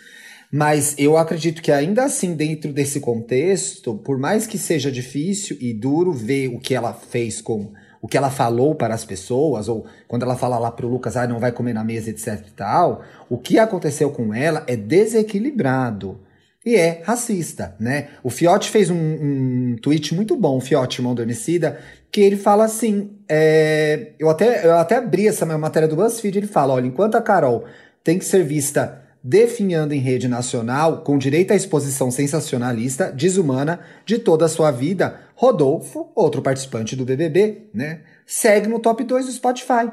Mas eu acredito que ainda assim, dentro desse contexto, por mais que seja difícil e duro ver o que ela fez com o que ela falou para as pessoas, ou quando ela fala lá pro Lucas, ah, não vai comer na mesa, etc e tal, o que aconteceu com ela é desequilibrado. E é racista, né? O Fiote fez um, um tweet muito bom, o Fiote, irmão do Emicida, que ele fala assim, é, eu, até, eu até abri essa matéria do BuzzFeed, ele fala, olha, enquanto a Carol tem que ser vista definhando em rede nacional, com direito à exposição sensacionalista, desumana, de toda a sua vida, Rodolfo, outro participante do BBB, né, segue no top 2 do Spotify.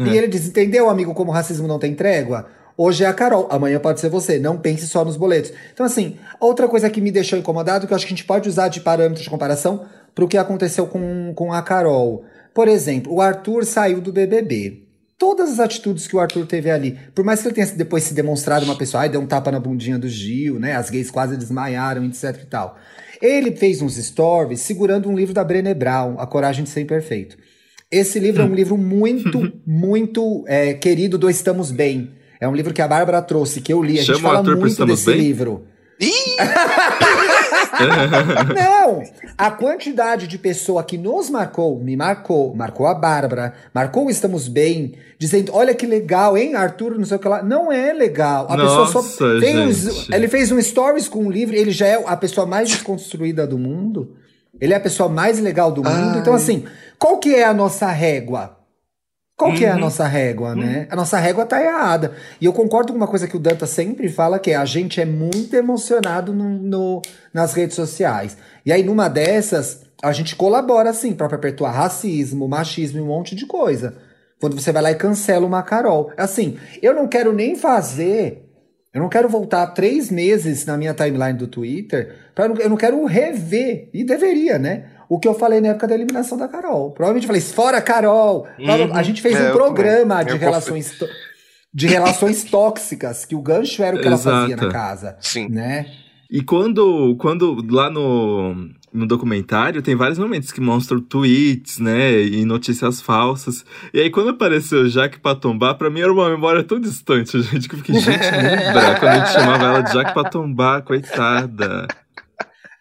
É. E ele diz, entendeu, amigo, como o racismo não tem trégua? Hoje é a Carol, amanhã pode ser você. Não pense só nos boletos. Então, assim, outra coisa que me deixou incomodado, que eu acho que a gente pode usar de parâmetro de comparação para o que aconteceu com, com a Carol. Por exemplo, o Arthur saiu do BBB. Todas as atitudes que o Arthur teve ali, por mais que ele tenha depois se demonstrado uma pessoa, ai, deu um tapa na bundinha do Gil, né? As gays quase desmaiaram, etc e tal. Ele fez uns stories segurando um livro da Brené Brown, A Coragem de Ser Imperfeito. Esse livro é um livro muito, muito é, querido do Estamos Bem. É um livro que a Bárbara trouxe, que eu li. A gente Chama fala muito desse bem? livro. Não! A quantidade de pessoa que nos marcou, me marcou, marcou a Bárbara, marcou Estamos Bem, dizendo: olha que legal, hein, Arthur, não sei o que lá. Não é legal. A Nossa, pessoa só. Fez, ele fez um stories com um livro, ele já é a pessoa mais desconstruída do mundo. Ele é a pessoa mais legal do mundo. Então, Ai. Então, assim, qual que é a nossa régua? Qual uhum. que é a uhum. nossa régua, né? uhum. né? A nossa régua tá errada. E eu concordo com uma coisa que o Danta sempre fala, que é a gente é muito emocionado no, no, nas redes sociais. E aí, numa dessas, a gente colabora, assim, para perpetuar racismo, machismo e um monte de coisa. Quando você vai lá e cancela uma Carol. Assim, eu não quero nem fazer... Eu não quero voltar três meses na minha timeline do Twitter. Pra, eu não quero rever. E deveria, né? O que eu falei na época da eliminação da Carol. Provavelmente eu falei, fora Carol! Uhum. A gente fez é, um programa de relações, de relações tóxicas, que o gancho era o que Exato. ela fazia na casa. Sim. Né? E quando, quando lá no, no documentário tem vários momentos que mostram tweets, né, e notícias falsas. E aí quando apareceu Jaque Patombá, pra mim era uma memória tão distante, gente, que eu fiquei, gente, lembra quando a gente chamava ela de Jaque Patombá, coitada.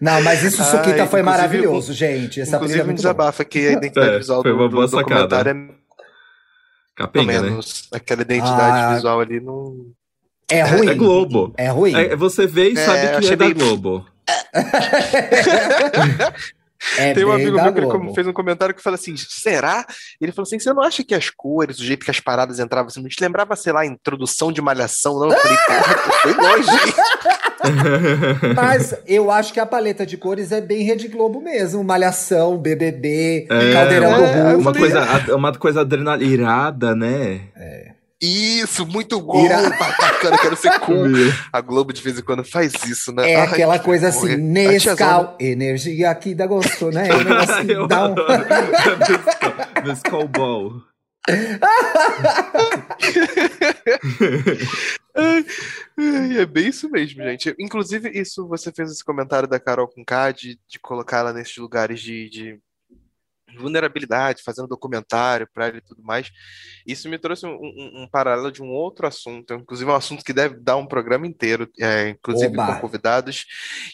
Não, mas isso Suquita ah, foi maravilhoso, gente. Essa inclusive um desabafo aqui a identidade é, visual foi uma do, boa do documentário é Capenga, né? Aquela identidade ah, visual ali não... É ruim. É, é Globo. É ruim. É, você vê e é, sabe que é da Globo. É Tem um amigo meu que ele fez um comentário que fala assim: será? Ele falou assim: você não acha que as cores, o jeito que as paradas entravam, você não te lembrava, sei lá, a introdução de malhação, não? Eu falei, porra, foi longe. Mas eu acho que a paleta de cores é bem Rede Globo mesmo. Malhação, BBB, é, Caldeirão do Hulk. Uma coisa, uma coisa adrenalirada, né? É. Isso, muito bom, Ira... bacana, quero ser cool. A Globo de vez em quando faz isso, né? É Ai, aquela coisa assim, Nescau, energia aqui dá gosto, né? É dá um... Nescau Ball. é bem isso mesmo, gente. Inclusive, isso você fez esse comentário da Carol com K de, de colocar ela nesses lugares de, de vulnerabilidade, fazendo documentário para ele e tudo mais. Isso me trouxe um, um, um, paralelo de um outro assunto, inclusive um assunto que deve dar um programa inteiro, é, inclusive Oba. com convidados,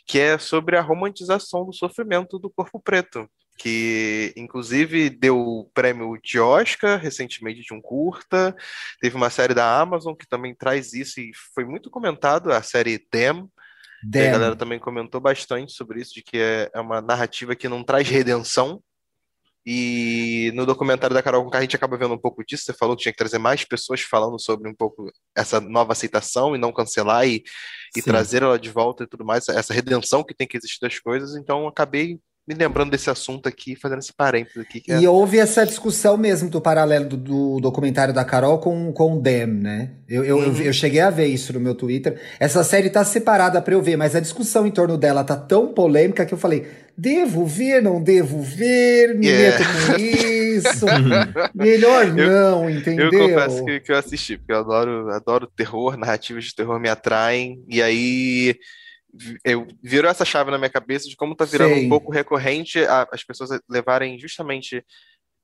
que é sobre a romantização do sofrimento do corpo preto. Que inclusive deu o prêmio de Oscar recentemente de um curta. Teve uma série da Amazon que também traz isso e foi muito comentado, a série Them, a galera também comentou bastante sobre isso, de que é, é uma narrativa que não traz redenção, e no documentário da Carol com a gente acaba vendo um pouco disso. Você falou que tinha que trazer mais pessoas falando sobre um pouco essa nova aceitação e não cancelar e, e trazer ela de volta e tudo mais, essa redenção que tem que existir das coisas. Então acabei me lembrando desse assunto aqui, fazendo esse parênteses aqui. É... E houve essa discussão mesmo do paralelo do, do, documentário da Carol com, com o Dem, né? Eu, eu, uhum. eu, eu, cheguei a ver isso no meu Twitter. Essa série tá separada para eu ver, mas a discussão em torno dela tá tão polêmica que eu falei: devo ver, não devo ver, me yeah. meto com isso. Melhor não, entendeu? Eu confesso que, que eu assisti, porque eu adoro, adoro terror, narrativas de terror me atraem. E aí eu virou essa chave na minha cabeça de como tá virando Sei. um pouco recorrente a- as pessoas levarem justamente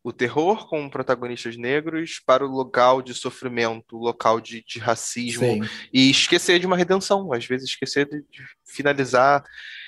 o terror com protagonistas negros para o local de sofrimento, o local de, de racismo, Sei. e esquecer de uma redenção, às vezes esquecer de, de finalizar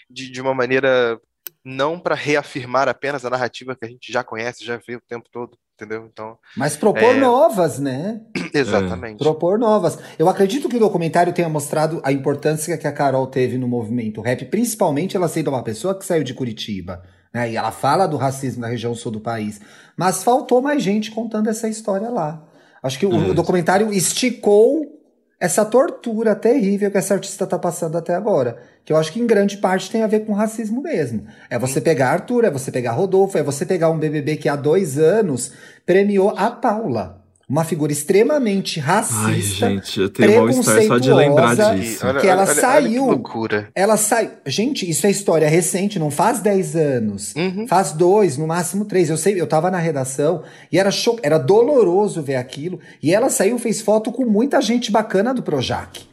de, de uma maneira não para reafirmar apenas a narrativa que a gente já conhece, já vê o tempo todo, entendeu? Então, Mas propor É. novas, né? exatamente. Propor novas. Eu acredito que o documentário tenha mostrado a importância que a Carol teve no movimento rap, principalmente ela sendo uma pessoa que saiu de Curitiba. Né? E ela fala do racismo na região sul do país. Mas faltou mais gente contando essa história lá. Acho que o, É. o documentário esticou essa tortura terrível que essa artista tá passando até agora. Que eu acho que em grande parte tem a ver com racismo mesmo. É você pegar Arthur, é você pegar Rodolfo, é você pegar um BBB que há dois anos premiou a Paula. Uma figura extremamente racista. Ai, gente, eu tenho mal-estar só de lembrar preconceituosa, disso. olha- que ela olha- olha saiu. que loucura. Ela sai. Gente, isso é história recente, não faz 10 anos. Uhum. Faz dois, no máximo três. Eu sei, eu tava na redação e era cho... era doloroso ver aquilo. E ela saiu, fez foto com muita gente bacana do Projac.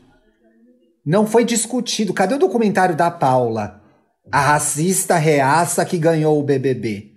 Não foi discutido. Cadê o documentário da Paula? A racista reaça que ganhou o BBB.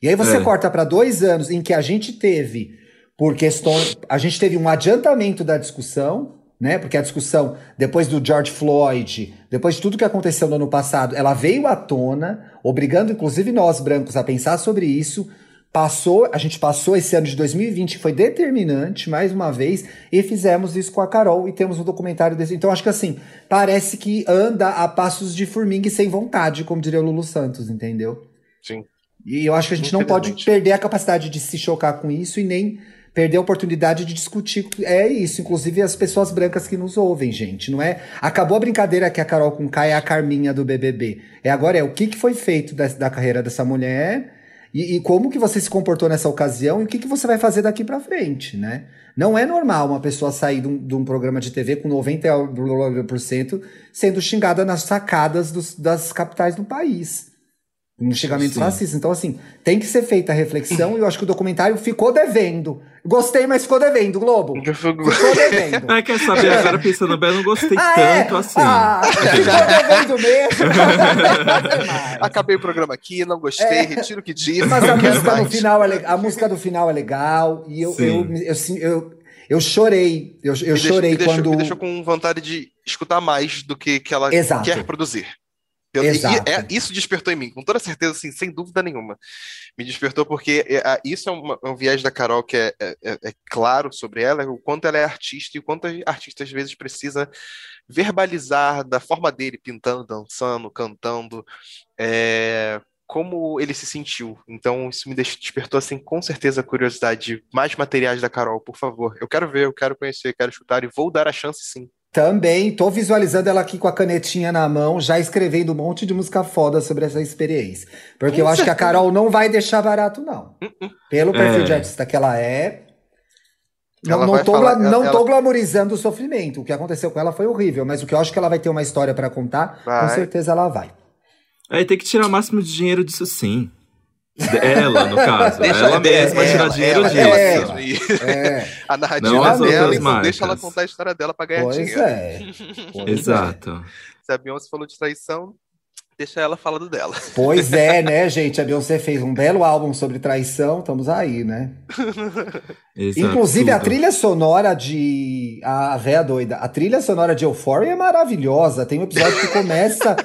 E aí você É. corta para dois anos em que a gente teve, por questões. A gente teve um adiantamento da discussão, né? Porque a discussão, depois do George Floyd, depois de tudo que aconteceu no ano passado, ela veio à tona, obrigando inclusive nós brancos a pensar sobre isso. Passou, a gente passou esse ano de 2020, que foi determinante, mais uma vez, e fizemos isso com a Carol e temos um documentário desse. Então, acho que assim, parece que anda a passos de formiga e sem vontade, como diria o Lulu Santos, entendeu? Sim. E eu acho que a gente não pode perder a capacidade de se chocar com isso e nem perder a oportunidade de discutir. É isso, inclusive as pessoas brancas que nos ouvem, gente. Não é. Acabou a brincadeira que a Carol com K é a Carminha do BBB. É agora é o que, que foi feito da, da carreira dessa mulher e, e como que você se comportou nessa ocasião e o que, que você vai fazer daqui pra frente, né? Não é normal uma pessoa sair de um, de um programa de TV com 90% sendo xingada nas sacadas dos- das capitais do país. Um xingamento Sim. racista. Então, assim, tem que ser feita a reflexão e eu acho que o documentário ficou devendo. Gostei, mas ficou devendo, Globo. Ficou devendo. Ah, quer saber? Agora pensando bem, eu não gostei Ah, é? tanto assim. Ah, ficou devendo mesmo. Acabei o programa aqui, não gostei, É. retiro o que disse. Mas a música, no final é, a música do final é legal. E eu, eu, eu, eu, eu chorei. Eu, eu Me deixou- chorei me deixou, quando. me deixou com vontade de escutar mais do que, que ela Exato. quer produzir. Eu- Exato. e- é- isso despertou em mim, com toda certeza, assim, sem dúvida nenhuma. Me despertou porque é, a- isso é, uma- é um viés da Carol que é, é- é- é claro sobre ela, o quanto ela é artista e o quanto a artista às vezes precisa verbalizar da forma dele, pintando, dançando, cantando, é, como ele se sentiu. Então isso me despertou assim com certeza a curiosidade. Mais materiais da Carol, por favor. Eu quero ver, eu quero conhecer, quero escutar e vou dar a chance sim. Também tô visualizando ela aqui com a canetinha na mão, já escrevendo um monte de música foda sobre essa experiência. Porque eu Com acho que a. Carol não vai deixar barato, não. Pelo perfil É. de artista que ela é. Não, Ela não, tô, falar- não ela- tô glamorizando o sofrimento. O que aconteceu com ela foi horrível, mas o que eu acho que ela vai ter uma história pra contar, com Vai. certeza ela vai. Aí tem que tirar o máximo de dinheiro disso sim. Ela, no caso. Deixa ela mesma ela- tirar dinheiro ela- disso. ela É. E É, a narrativa Não as dela, então deixa ela contar a história dela pra ganhar pois dinheiro. é. Pois é. Exato. Se a Beyoncé falou de traição, deixa ela falando dela. Pois é, né, gente? A Beyoncé fez um belo álbum sobre traição, estamos aí, né? Exato, Inclusive, a tudo. trilha sonora de. A véia doida. A trilha sonora de Euphoria é maravilhosa. Tem um episódio que começa.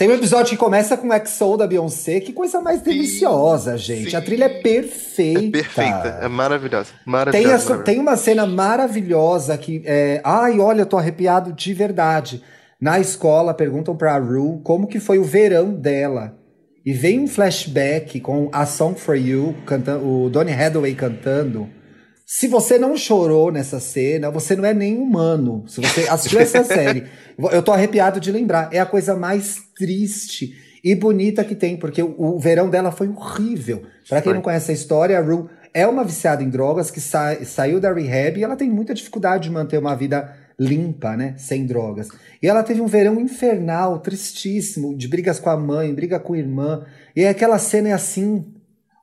Tem um episódio que começa com o XO da Beyoncé. Que coisa mais deliciosa, gente. sim. A trilha é perfeita. É perfeita, é maravilhosa. Tem, Maravilhosa. tem uma cena maravilhosa que é. Ai, olha, eu tô arrepiado de verdade. Na escola, perguntam pra Rue como que foi o verão dela. E vem um flashback com a Song for You, canta, o Donny Hathaway cantando. Se você não chorou nessa cena, você não é nem humano. Se você assistiu essa série, eu tô arrepiado de lembrar. É a coisa mais triste e bonita que tem, porque o, o verão dela foi horrível. Pra quem não conhece a história, a Rue é uma viciada em drogas que sa- saiu da rehab e ela tem muita dificuldade de manter uma vida limpa, né? Sem drogas. E ela teve um verão infernal, tristíssimo, de brigas com a mãe, briga com a irmã. E aquela cena é assim,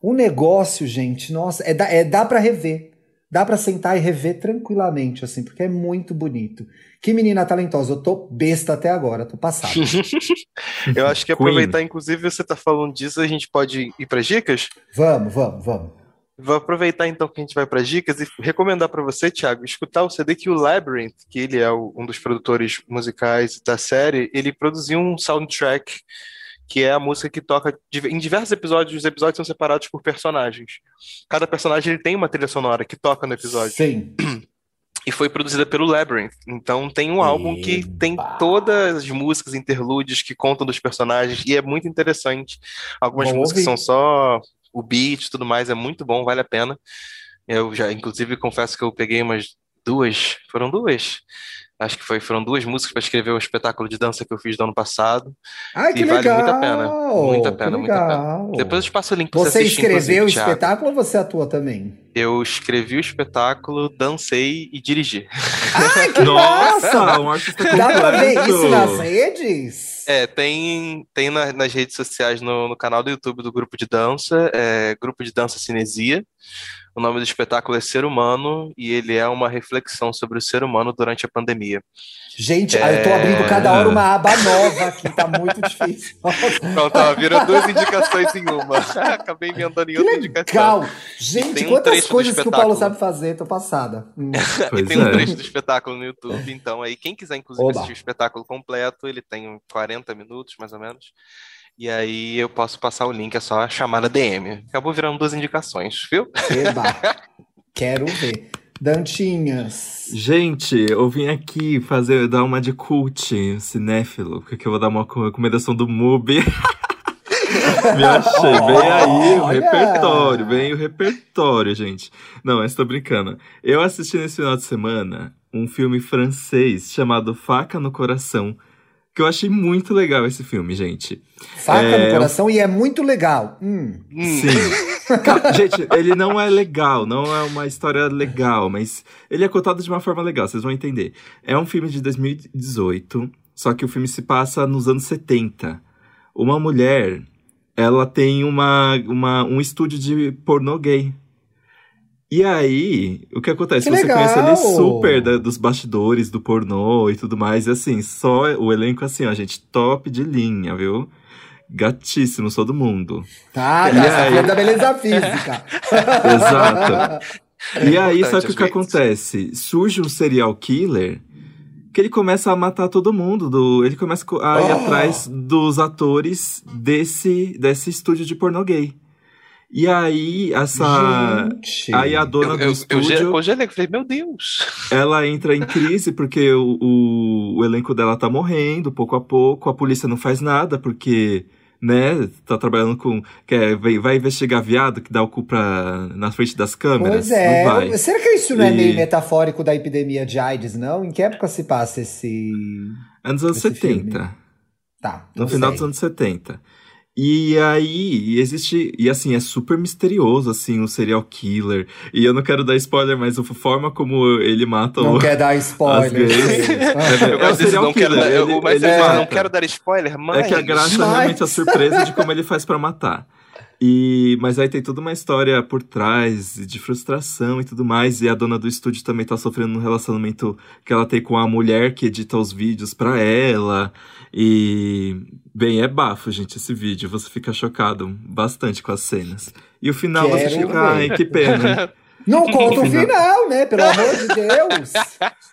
um negócio, gente, nossa, é, dá- é dá para rever. Dá pra sentar e rever tranquilamente, assim, porque é muito bonito. Que menina talentosa. Eu tô besta até agora, tô passada. Eu acho que Queen. aproveitar, inclusive, você tá falando disso, a gente pode ir para dicas? vamos, vamos, vamos. Vou aproveitar então que a gente vai para dicas e recomendar para você, Thiago, escutar o CD que o Labyrinth, que ele é o- um dos produtores musicais da série, ele produziu um soundtrack que é a música que toca em diversos episódios. Os episódios são separados por personagens. Cada personagem ele tem uma trilha sonora que toca no episódio. Sim. E foi produzida pelo Labyrinth. Então tem um álbum que tem todas as músicas, interlúdios que contam dos personagens e é muito interessante. Algumas músicas ouvir. são só o beat e tudo mais, é muito bom, vale a pena. Eu já, inclusive, confesso que eu peguei umas duas, foram duas. Acho que foi, foram duas músicas para escrever o espetáculo de dança que eu fiz do ano passado. Ai, que E vale legal! muito a pena. Muito a pena, que muito a pena. Depois eu te passo o link para você Você assistir, escreveu o Thiago. espetáculo ou você atua também? Eu escrevi o espetáculo, dancei e dirigi. Ai, que Nossa, um artista Dá pra ver isso nas redes? É, tem, tem na- nas redes sociais, no, no canal do YouTube do Grupo de Dança, é, Grupo de Dança Cinesia. O nome do espetáculo é Ser Humano e ele é uma reflexão sobre o ser humano durante a pandemia. Gente, É. eu tô abrindo cada hora uma aba nova aqui, tá muito difícil. Pronto, ó, virou duas indicações em uma. Acabei emendando em Que outra indicação. legal! Gente, tem um quantas trecho do coisas que o Paulo sabe fazer, tô passada. Hum. E tem um é. trecho do espetáculo no YouTube, então aí quem quiser inclusive Oba. assistir o espetáculo completo, ele tem uns 40 minutos mais ou menos. E aí eu posso passar o link, é só chamar na DM. Acabou virando duas indicações, viu? Eba! Quero ver. Dantinhas. Gente, eu vim aqui fazer, dar uma de cult cinéfilo, porque eu vou dar uma co- recomendação do MUBI. Me achei, vem aí o Olha! repertório, vem o repertório, gente. Não, mas tô brincando. Eu assisti nesse final de semana um filme francês chamado Faca no Coração, que eu achei muito legal esse filme, gente. Faca É, no coração e é muito legal. Hum. Hum. Sim. Gente, ele não é legal, não é uma história legal, mas ele é contado de uma forma legal, vocês vão entender. É um filme de 2018, só que o filme se passa nos anos 70. Uma mulher, ela tem uma, uma, um estúdio de pornô gay. E aí, o que acontece? Que Você conhece legal! ali super da- dos bastidores do pornô e tudo mais, e assim, só o elenco assim, ó, gente, top de linha, viu? Gatíssimo, todo mundo. Tá, E tá, aí? da beleza física. Exato. E aí, importante, sabe o que, que acontece? Surge um serial killer que ele começa a matar todo mundo. Do, ele começa a ir Oh! atrás dos atores desse, desse estúdio de pornô gay. E aí, essa. Gente. Aí a dona Eu, do eu, eu, estúdio, eu gelei, falei, meu Deus. ela entra em crise porque o, o, o elenco dela tá morrendo pouco a pouco. A polícia não faz nada porque, né, tá trabalhando com. Quer, vai, vai investigar viado que dá o cu pra, na frente das câmeras? Pois é. Não vai. Será que isso não é E- meio metafórico da epidemia de AIDS, não? Em que época se passa esse. É nos anos Esse 70. Tá. No final sei. dos anos 70. E aí, existe. E assim, é super misterioso, assim, o serial killer. E eu não quero dar spoiler, mas a forma como ele mata Não o. quer dar spoiler. É, Eu é o serial não quero killer. dar, eu, ele, mas ele mata. não quero dar spoiler, mas... É que a graça é Mas- realmente a surpresa de como ele faz pra matar. E, mas aí tem toda uma história por trás de frustração e tudo mais. E a dona do estúdio também tá sofrendo um relacionamento que ela tem com a mulher que edita os vídeos pra ela. E, bem, é bafo, gente, esse vídeo. Você fica chocado bastante com as cenas. E o final você fica, ver. ai, que pena. Não conta o Final. final, né? Pelo amor de Deus.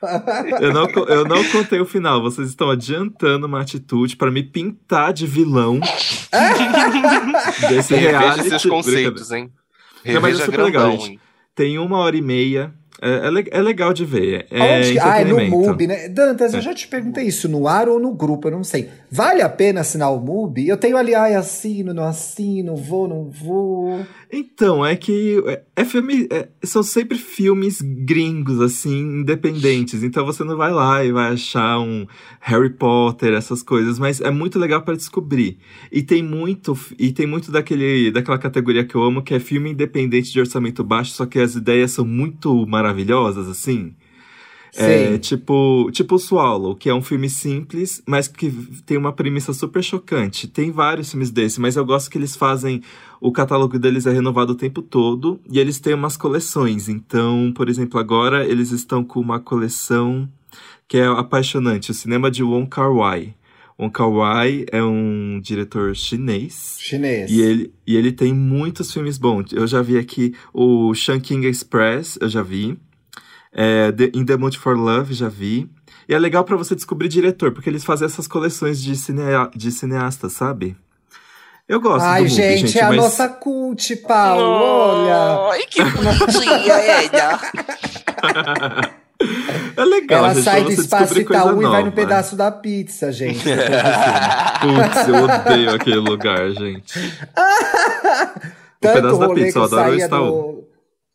Eu não, eu não contei o final. Vocês estão adiantando uma atitude pra me pintar de vilão desse Reveja reality. seus conceitos, hein? Não, mas é super legal, grandão, gente. hein? Tem uma hora e meia. É, é, é legal de ver. É Onde... Ah, é no. MUBI, né? Dantas, eu É. já te perguntei isso no ar ou no grupo, eu não sei. Vale a pena assinar o MUBI? Eu tenho ali, ai, assino, não assino, vou, não vou. Então, é que é, é filme, é- são sempre filmes gringos, assim, independentes. Então você não vai lá e vai achar um Harry Potter, essas coisas, mas é muito legal para descobrir. E tem muito, e tem muito daquele, daquela categoria que eu amo, que é filme independente de orçamento baixo, só que as ideias são muito maravilhosas, assim. É, tipo, tipo Swallow, que é um filme simples, mas que tem uma premissa super chocante. Tem vários filmes desse, mas eu gosto que eles fazem. O catálogo deles é renovado o tempo todo e eles têm umas coleções. Então, por exemplo, agora eles estão com uma coleção que é apaixonante: o cinema de Wong Kar-wai. Wong Kar-wai é um diretor chinês. Chinês. E ele, e ele tem muitos filmes bons. Eu já vi aqui o Shanking Express, eu já vi. É, The- In the Mood for Love, já vi. E é legal pra você descobrir diretor, porque eeles fazem essas coleções de, cinea, de cineastas, sabe? Eu gosto Ai, do movie, gente, gente, é a mas... nossa cult, Paulo. Olha. Ai, que bonitinha, ela. é legal, Ela gente, sai do espaço Itaú e vai no nova. pedaço da pizza, gente. Putz, eu odeio aquele lugar, gente. Tanto pedaço da pizza, eu eu adoro o Itaú. do,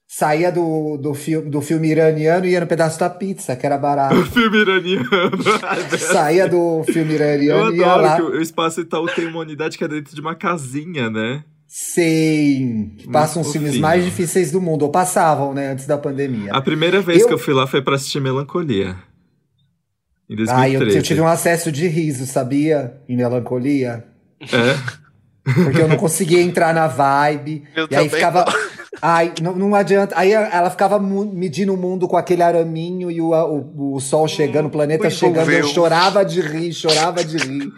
saía do, do, filme, do filme iraniano e ia no pedaço da pizza, que era barato. Filme iraniano. saía do filme Eu iraniano e ia lá. adoro que o Espaço Itaú tem uma unidade que é dentro de uma casinha, né? Sim, passam os filmes mais difíceis do mundo, ou passavam, né, antes da pandemia. A primeira vez Eu- que eu fui lá foi pra assistir Melancolia. Em Ai, eu, 2013. eu tive um acesso de riso, sabia? Em melancolia. É? Porque eu não conseguia entrar na vibe. Eu e aí ficava. Ai, não, não adianta. Aí ela ficava medindo o mundo com aquele araminho e o, o, o sol chegando, o planeta chegando. Eu chorava de rir, chorava de rir.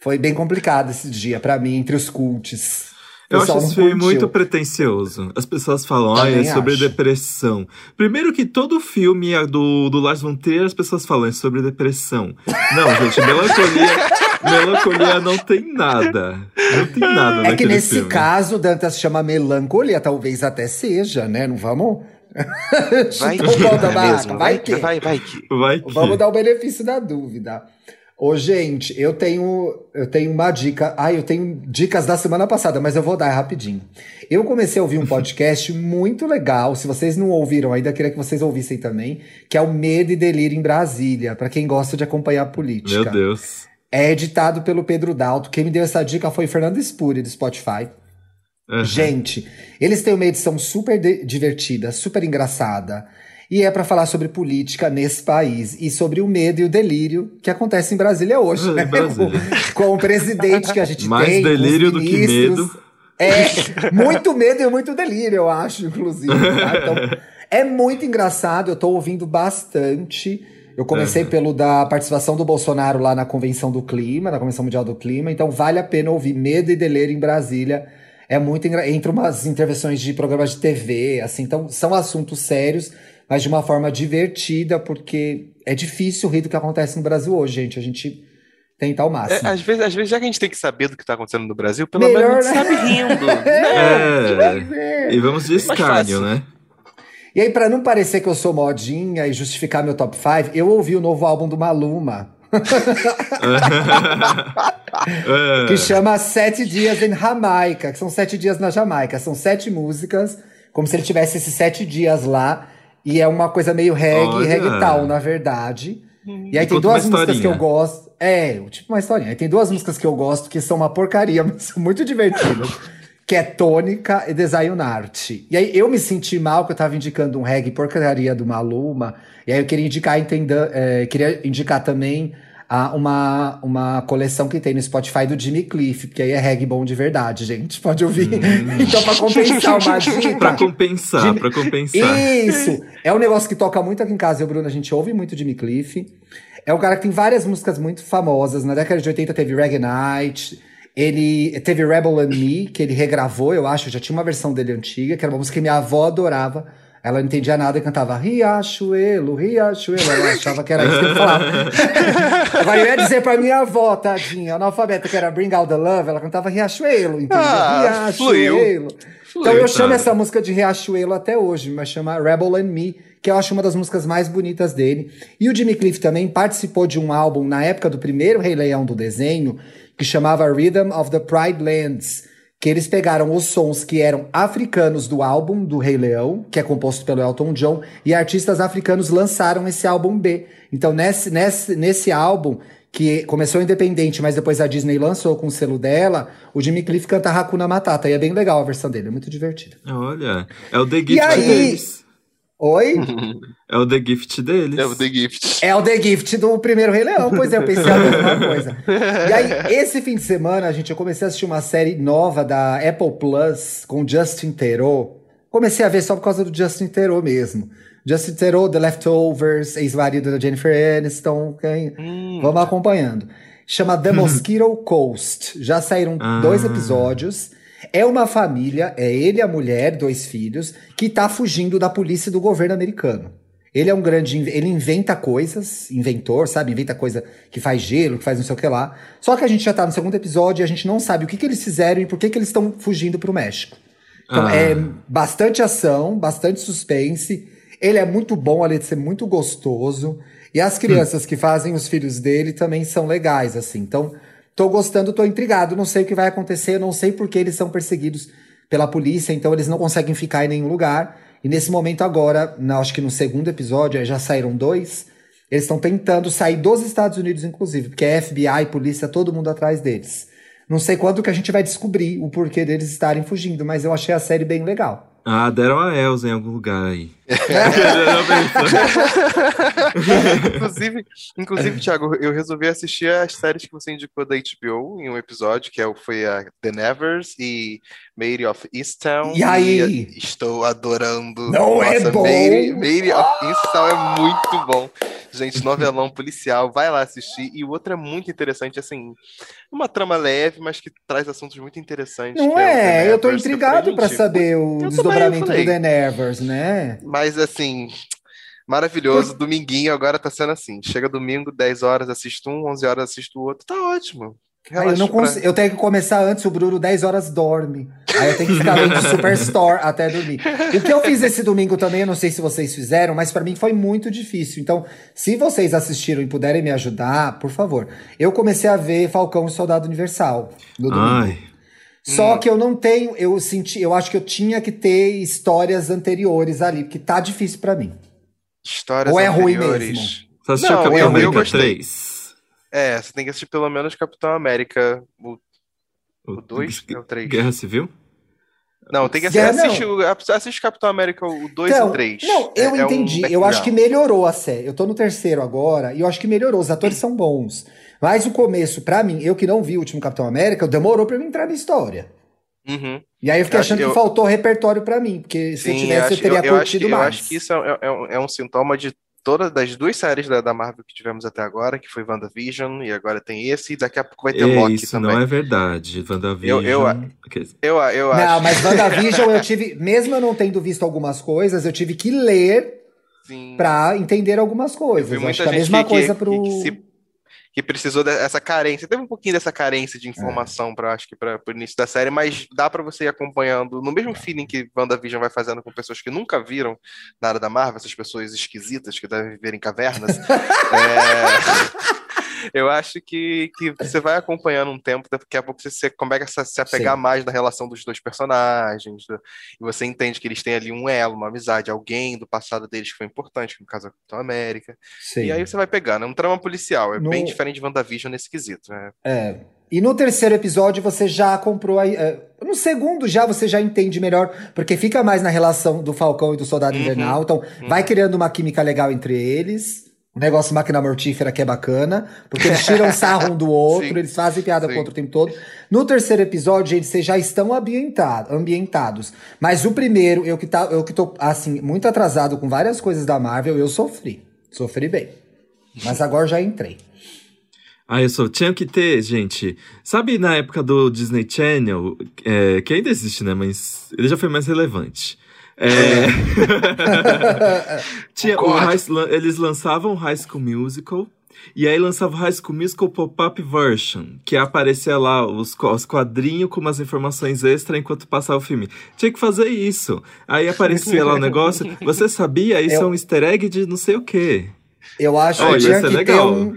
Foi bem complicado esse dia pra mim, entre os cults. Eu acho esse filme curtiu. muito pretencioso. As pessoas falam, ah, é sobre acho. depressão. Primeiro que todo filme é do, do Lars von Trier, as pessoas falam, é sobre depressão. Não, gente, melancolia, melancolia não tem nada. Não tem nada É que nesse filme. caso, Dantas chama melancolia, talvez até seja, né? Não vamos. Vai Chutar o que é mesmo. vai Vai que. que, vai, vai que. Vai que... Vamos dar o benefício da dúvida. Ô, gente, eu tenho, eu tenho uma dica. Ah, eu tenho dicas da semana passada, mas eu vou dar rapidinho. Eu comecei a ouvir um podcast muito legal. Se vocês não ouviram ainda, queria que vocês ouvissem também, que é o Medo e Delírio em Brasília, para quem gosta de acompanhar a política. Meu Deus. É editado pelo Pedro Dalto. Quem me deu essa dica foi Fernando Spuri, do Spotify. Aham. Gente, eles têm uma edição super divertida, super engraçada. E é pra falar sobre política nesse país e sobre o medo e o delírio que acontece em Brasília hoje, É, né? Brasília. Com, com o presidente que a gente Mais tem. com os delírio do que medo. É, muito medo e muito delírio, eu acho, inclusive. tá? Então, é muito engraçado, eu tô ouvindo bastante. Eu comecei Uhum. pelo da participação do Bolsonaro lá na Convenção do Clima, na Convenção Mundial do Clima, então vale a pena ouvir Medo e Delírio em Brasília. É muito engra... entre umas intervenções de programas de TV, assim, então são assuntos sérios, mas de uma forma divertida, porque é difícil rir do que acontece no Brasil hoje, gente. A gente tenta ao É, máximo. às, vezes, às vezes, já que a gente tem que saber do que tá acontecendo no Brasil, pelo Melhor, menos a gente né? sabe rindo. É. E vamos de escárnio, fácil. né? E aí, pra não parecer que eu sou modinha e justificar meu top 5, eu ouvi o novo álbum do Maluma, É. que chama Sete Dias em Jamaica, que são sete dias na Jamaica. São sete músicas, como se ele tivesse esses sete dias lá. E é uma coisa meio reggae, Olha. reggaeton, na verdade. E aí E tem duas músicas que eu gosto. É, tipo uma historinha. Aí tem duas músicas que eu gosto que são uma porcaria, mas são muito divertidas. que é Tônica e Desayunarte. E aí eu me senti mal que eu tava indicando um reggae porcaria do Maluma. E aí eu queria indicar, entenda, é, queria indicar também ah, uma, uma coleção que tem no Spotify do Jimmy Cliff, porque aí é reggae bom de verdade, gente. Pode ouvir. então, pra compensar uma dica. Hum. Pra compensar, Jimmy- pra compensar. Isso! É um negócio que toca muito aqui em casa. Eu e o Bruno, a gente ouve muito Jimmy Cliff. É um cara que tem várias músicas muito famosas. Na década de 80 teve Reggae Night. Ele teve Rebel and Me, que ele regravou, eu acho. Já tinha uma versão dele antiga, que era uma música que minha avó adorava. Ela não entendia nada e cantava Riachuelo, Riachuelo. Ela achava que era isso que ele falava. Agora eu ia dizer pra minha avó, tadinha, analfabeta, que era Bring Out the Love, ela cantava Riachuelo, entendeu? Ah, fluiu. Riachuelo. Então eu Fluiu, chamo tá. essa música de Riachuelo até hoje, mas chama Rebel and Me, que eu acho uma das músicas mais bonitas dele. E o Jimmy Cliff também participou de um álbum na época do primeiro Rei Leão do desenho, que chamava Rhythm of the Pride Lands, que eles pegaram os sons que eram africanos do álbum do Rei Leão, que é composto pelo Elton John, e artistas africanos lançaram esse álbum B. Então nesse, nesse, nesse álbum que começou independente, mas depois a Disney lançou com o selo dela, o Jimmy Cliff canta Hakuna Matata, e é bem legal a versão dele, é muito divertido. Olha, é o The Gift E aí? deles. Oi? É o The Gift deles. É o The Gift. É o The Gift do primeiro Rei Leão, pois é, eu pensei a mesma coisa. E aí, esse fim de semana, gente, eu comecei a assistir uma série nova da Apple Plus com Justin Theroux. Comecei a ver só por causa do Justin Theroux mesmo. Justin Theroux, The Leftovers, ex-marido da Jennifer Aniston, quem... Hum. vamos acompanhando. Chama The Mosquito Coast. Já saíram Ah. dois episódios. É uma família, é ele, a mulher, dois filhos, que tá fugindo da polícia e do governo americano. Ele é um grande. Ele inventa coisas, inventor, sabe? Inventa coisa que faz gelo, que faz não sei o que lá. Só que a gente já tá no segundo episódio e a gente não sabe o que, que eles fizeram e por que, que eles estão fugindo pro México. Então Ah. é bastante ação, bastante suspense. Ele é muito bom, além de ser muito gostoso. E as crianças que fazem os filhos dele também são legais, assim. Então, tô gostando, tô intrigado. Não sei o que vai acontecer, não sei por que eles são perseguidos pela polícia, então eles não conseguem ficar em nenhum lugar. E nesse momento agora, na- acho que no segundo episódio, já saíram dois, eles estão tentando sair dos Estados Unidos, inclusive, porque é FBI, polícia, todo mundo atrás deles. Não sei quando que a gente vai descobrir o porquê deles estarem fugindo, mas eu achei a série bem legal. Ah, deram a Elsa em algum lugar aí. inclusive, inclusive, Thiago, eu resolvi assistir as séries que você indicou da HBO em um episódio, que é o- foi a The Nevers e Mary of Easttown. E aí? estou adorando. Não é bom? Mary, Mary of Easttown é muito bom. Gente, novelão policial, vai lá assistir. E o outro é muito interessante, assim, uma trama leve, mas que traz assuntos muito interessantes. Não The é, eu tô intrigado gente, saber o eu desdobramento do The Nevers, né? Mas assim, maravilhoso. Dominguinho agora tá sendo assim. Chega domingo, 10 horas assisto um, 11 horas assisto o outro. Tá ótimo. Aí eu, não pra- consigo, eu tenho que começar antes, o Bruno 10 horas dorme. Aí eu tenho que ficar vendo Superstore até dormir. O que eu fiz esse domingo também, eu não sei se vocês fizeram, mas pra mim foi muito difícil. Então, se vocês assistiram e puderem me ajudar, por favor. Eu comecei a ver Falcão e Soldado Universal no domingo. Ai, Só que eu não tenho, eu senti, eu acho que eu tinha que ter histórias anteriores ali, porque tá difícil pra mim. Histórias Ou é ruim anteriores. mesmo? você assistiu Não, Capitão América gostei. 3? É, você tem que assistir pelo menos Capitão América. O O 2 é o 3. Guerra Civil? Não, tem que Guerra, assistir. Assiste, assiste Capitão América o 2 e Então, o 3. Não, eu entendi. eu acho que melhorou a série. Eu tô no terceiro agora e eu acho que melhorou. Os atores são bons. Mas o começo, pra mim, eu que não vi o último Capitão América, demorou pra eu entrar na história. Uhum. E aí eu fiquei Eu achando que que eu- faltou repertório pra mim, porque se eu Sim, tivesse eu, acho, teria eu, eu acho, curtido que, eu mais. acho que isso é, é um, é um sintoma de todas das duas séries da, da Marvel que tivemos até agora, que foi WandaVision, e agora tem esse, e daqui a pouco vai ter É, Loki isso também. não é verdade. WandaVision. Eu- eu- Eu, eu Não, acho. mas WandaVision eu tive, mesmo eu não tendo visto algumas coisas, eu tive que ler Sim. pra entender algumas Eu coisas. vi Eu muita acho que a gente mesma que, coisa que, pro. que, se- que precisou dessa carência. Teve um pouquinho dessa carência de informação para acho que para o início da série, mas dá para você ir acompanhando no mesmo feeling que WandaVision vai fazendo com pessoas que nunca viram nada da Marvel, essas pessoas esquisitas que devem viver em cavernas. É, Eu acho que, que você vai acompanhando um tempo, daqui a pouco você, você começa a se apegar Sim. mais na relação dos dois personagens, do- e você entende que eles têm ali um elo, uma amizade, alguém do passado deles que foi importante, no caso o Capitão América. Sim. E aí você vai pegando. É um trama policial. É No- bem diferente de WandaVision nesse quesito. Né? É. E no terceiro episódio você já comprou aí. é, no segundo já você já entende melhor, porque fica mais na relação do Falcão e do Soldado Uhum. Invernal. Então vai criando uma química legal entre eles. O negócio máquina mortífera que é bacana, porque eles tiram sarro um do outro, Sim. eles fazem piada Sim. contra o tempo todo. No terceiro episódio, gente, vocês já estão ambientado, ambientados. Mas o primeiro, eu que, tá, eu que tô, assim, muito atrasado com várias coisas da Marvel, eu sofri. Sofri bem. Mas agora já entrei. Ah, eu só tinha que ter, gente. Sabe na época do Disney Channel, é, que ainda existe, né? Mas ele já foi mais relevante. É, tinha. High- eles lançavam o High School Musical. E aí lançava o High School Musical Pop-Up Version, que aparecia lá os, os quadrinhos com umas informações extra enquanto passava o filme. Tinha que fazer isso. Aí aparecia lá o negócio. Você sabia? Isso Eu- é um easter egg de não sei o quê. Eu acho Olha, que tinha isso é que legal. ter um.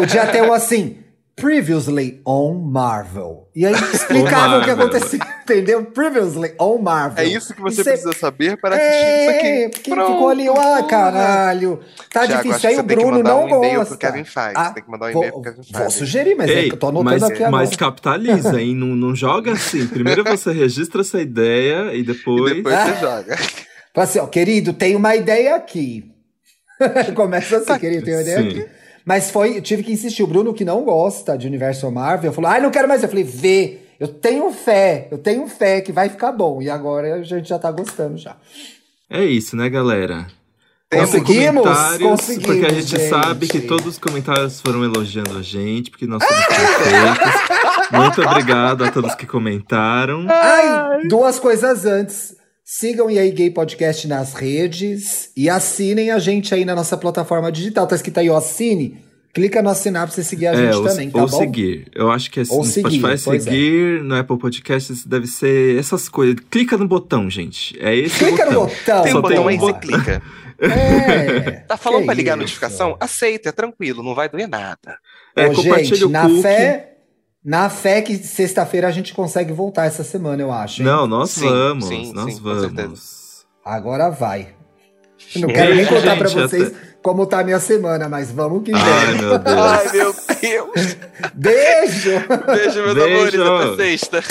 Podia ter um assim. Previously on Marvel. E aí explicava o que acontecia, entendeu? Previously on Marvel. É isso que você Isso é- precisa saber para assistir isso É, aqui. porque Pronto, ficou ali, ah, caralho. Tá Thiago, difícil. Aí o tem que Bruno mandar não um e-mail gosta. pro Kevin Feige. Ah, Você tem que mandar um vou- e-mail pro Kevin Vou Feige. sugerir, mas é Ei, que eu tô anotando mas, aqui agora. mas capitaliza, hein? Não, não joga assim. Primeiro você registra essa ideia e depois. E depois você joga. Fala assim, ó, querido, tem uma ideia aqui. Começa assim, querido, tem uma ideia Sim. aqui. Mas foi, eu tive que insistir. O Bruno, que não gosta de universo Marvel, falou: ai, não quero mais. Eu falei, vê, eu tenho fé, eu tenho fé que vai ficar bom. E agora a gente já tá gostando já. É isso, né, galera? Conseguimos? Conseguimos, Porque a gente, gente. sabe que todos os comentários foram elogiando a gente, porque nós somos perfeitos. Muito obrigado a todos que comentaram. Ai, duas coisas antes. Sigam o EA Gay Podcast nas redes e assinem a gente aí na nossa plataforma digital. Tá escrito aí, ó, assine. Clica no assinar pra você seguir a gente É, ou, também, tá ou bom? seguir. Eu acho que é Ou no seguir, Spotify pois é. seguir, no Apple Podcasts deve ser essas coisas. Clica no botão, gente. É esse Clica no botão. botão. Tem um botão aí, você botão. clica. É. Tá falando pra ligar a isso. notificação? Aceita, é tranquilo, não vai doer nada. É, Ô, compartilha gente, o na cookie. fé, na fé que sexta-feira a gente consegue voltar essa semana, eu acho. hein? Não, nós Sim, vamos, sim, nós sim, vamos. Agora vai. Eu não quero nem contar pra gente, vocês até- como tá a minha semana, mas vamos que Ai, vem. meu Deus. Ai, meu Deus. Beijo! Beijo, meus Beijo. amores. Até sexta.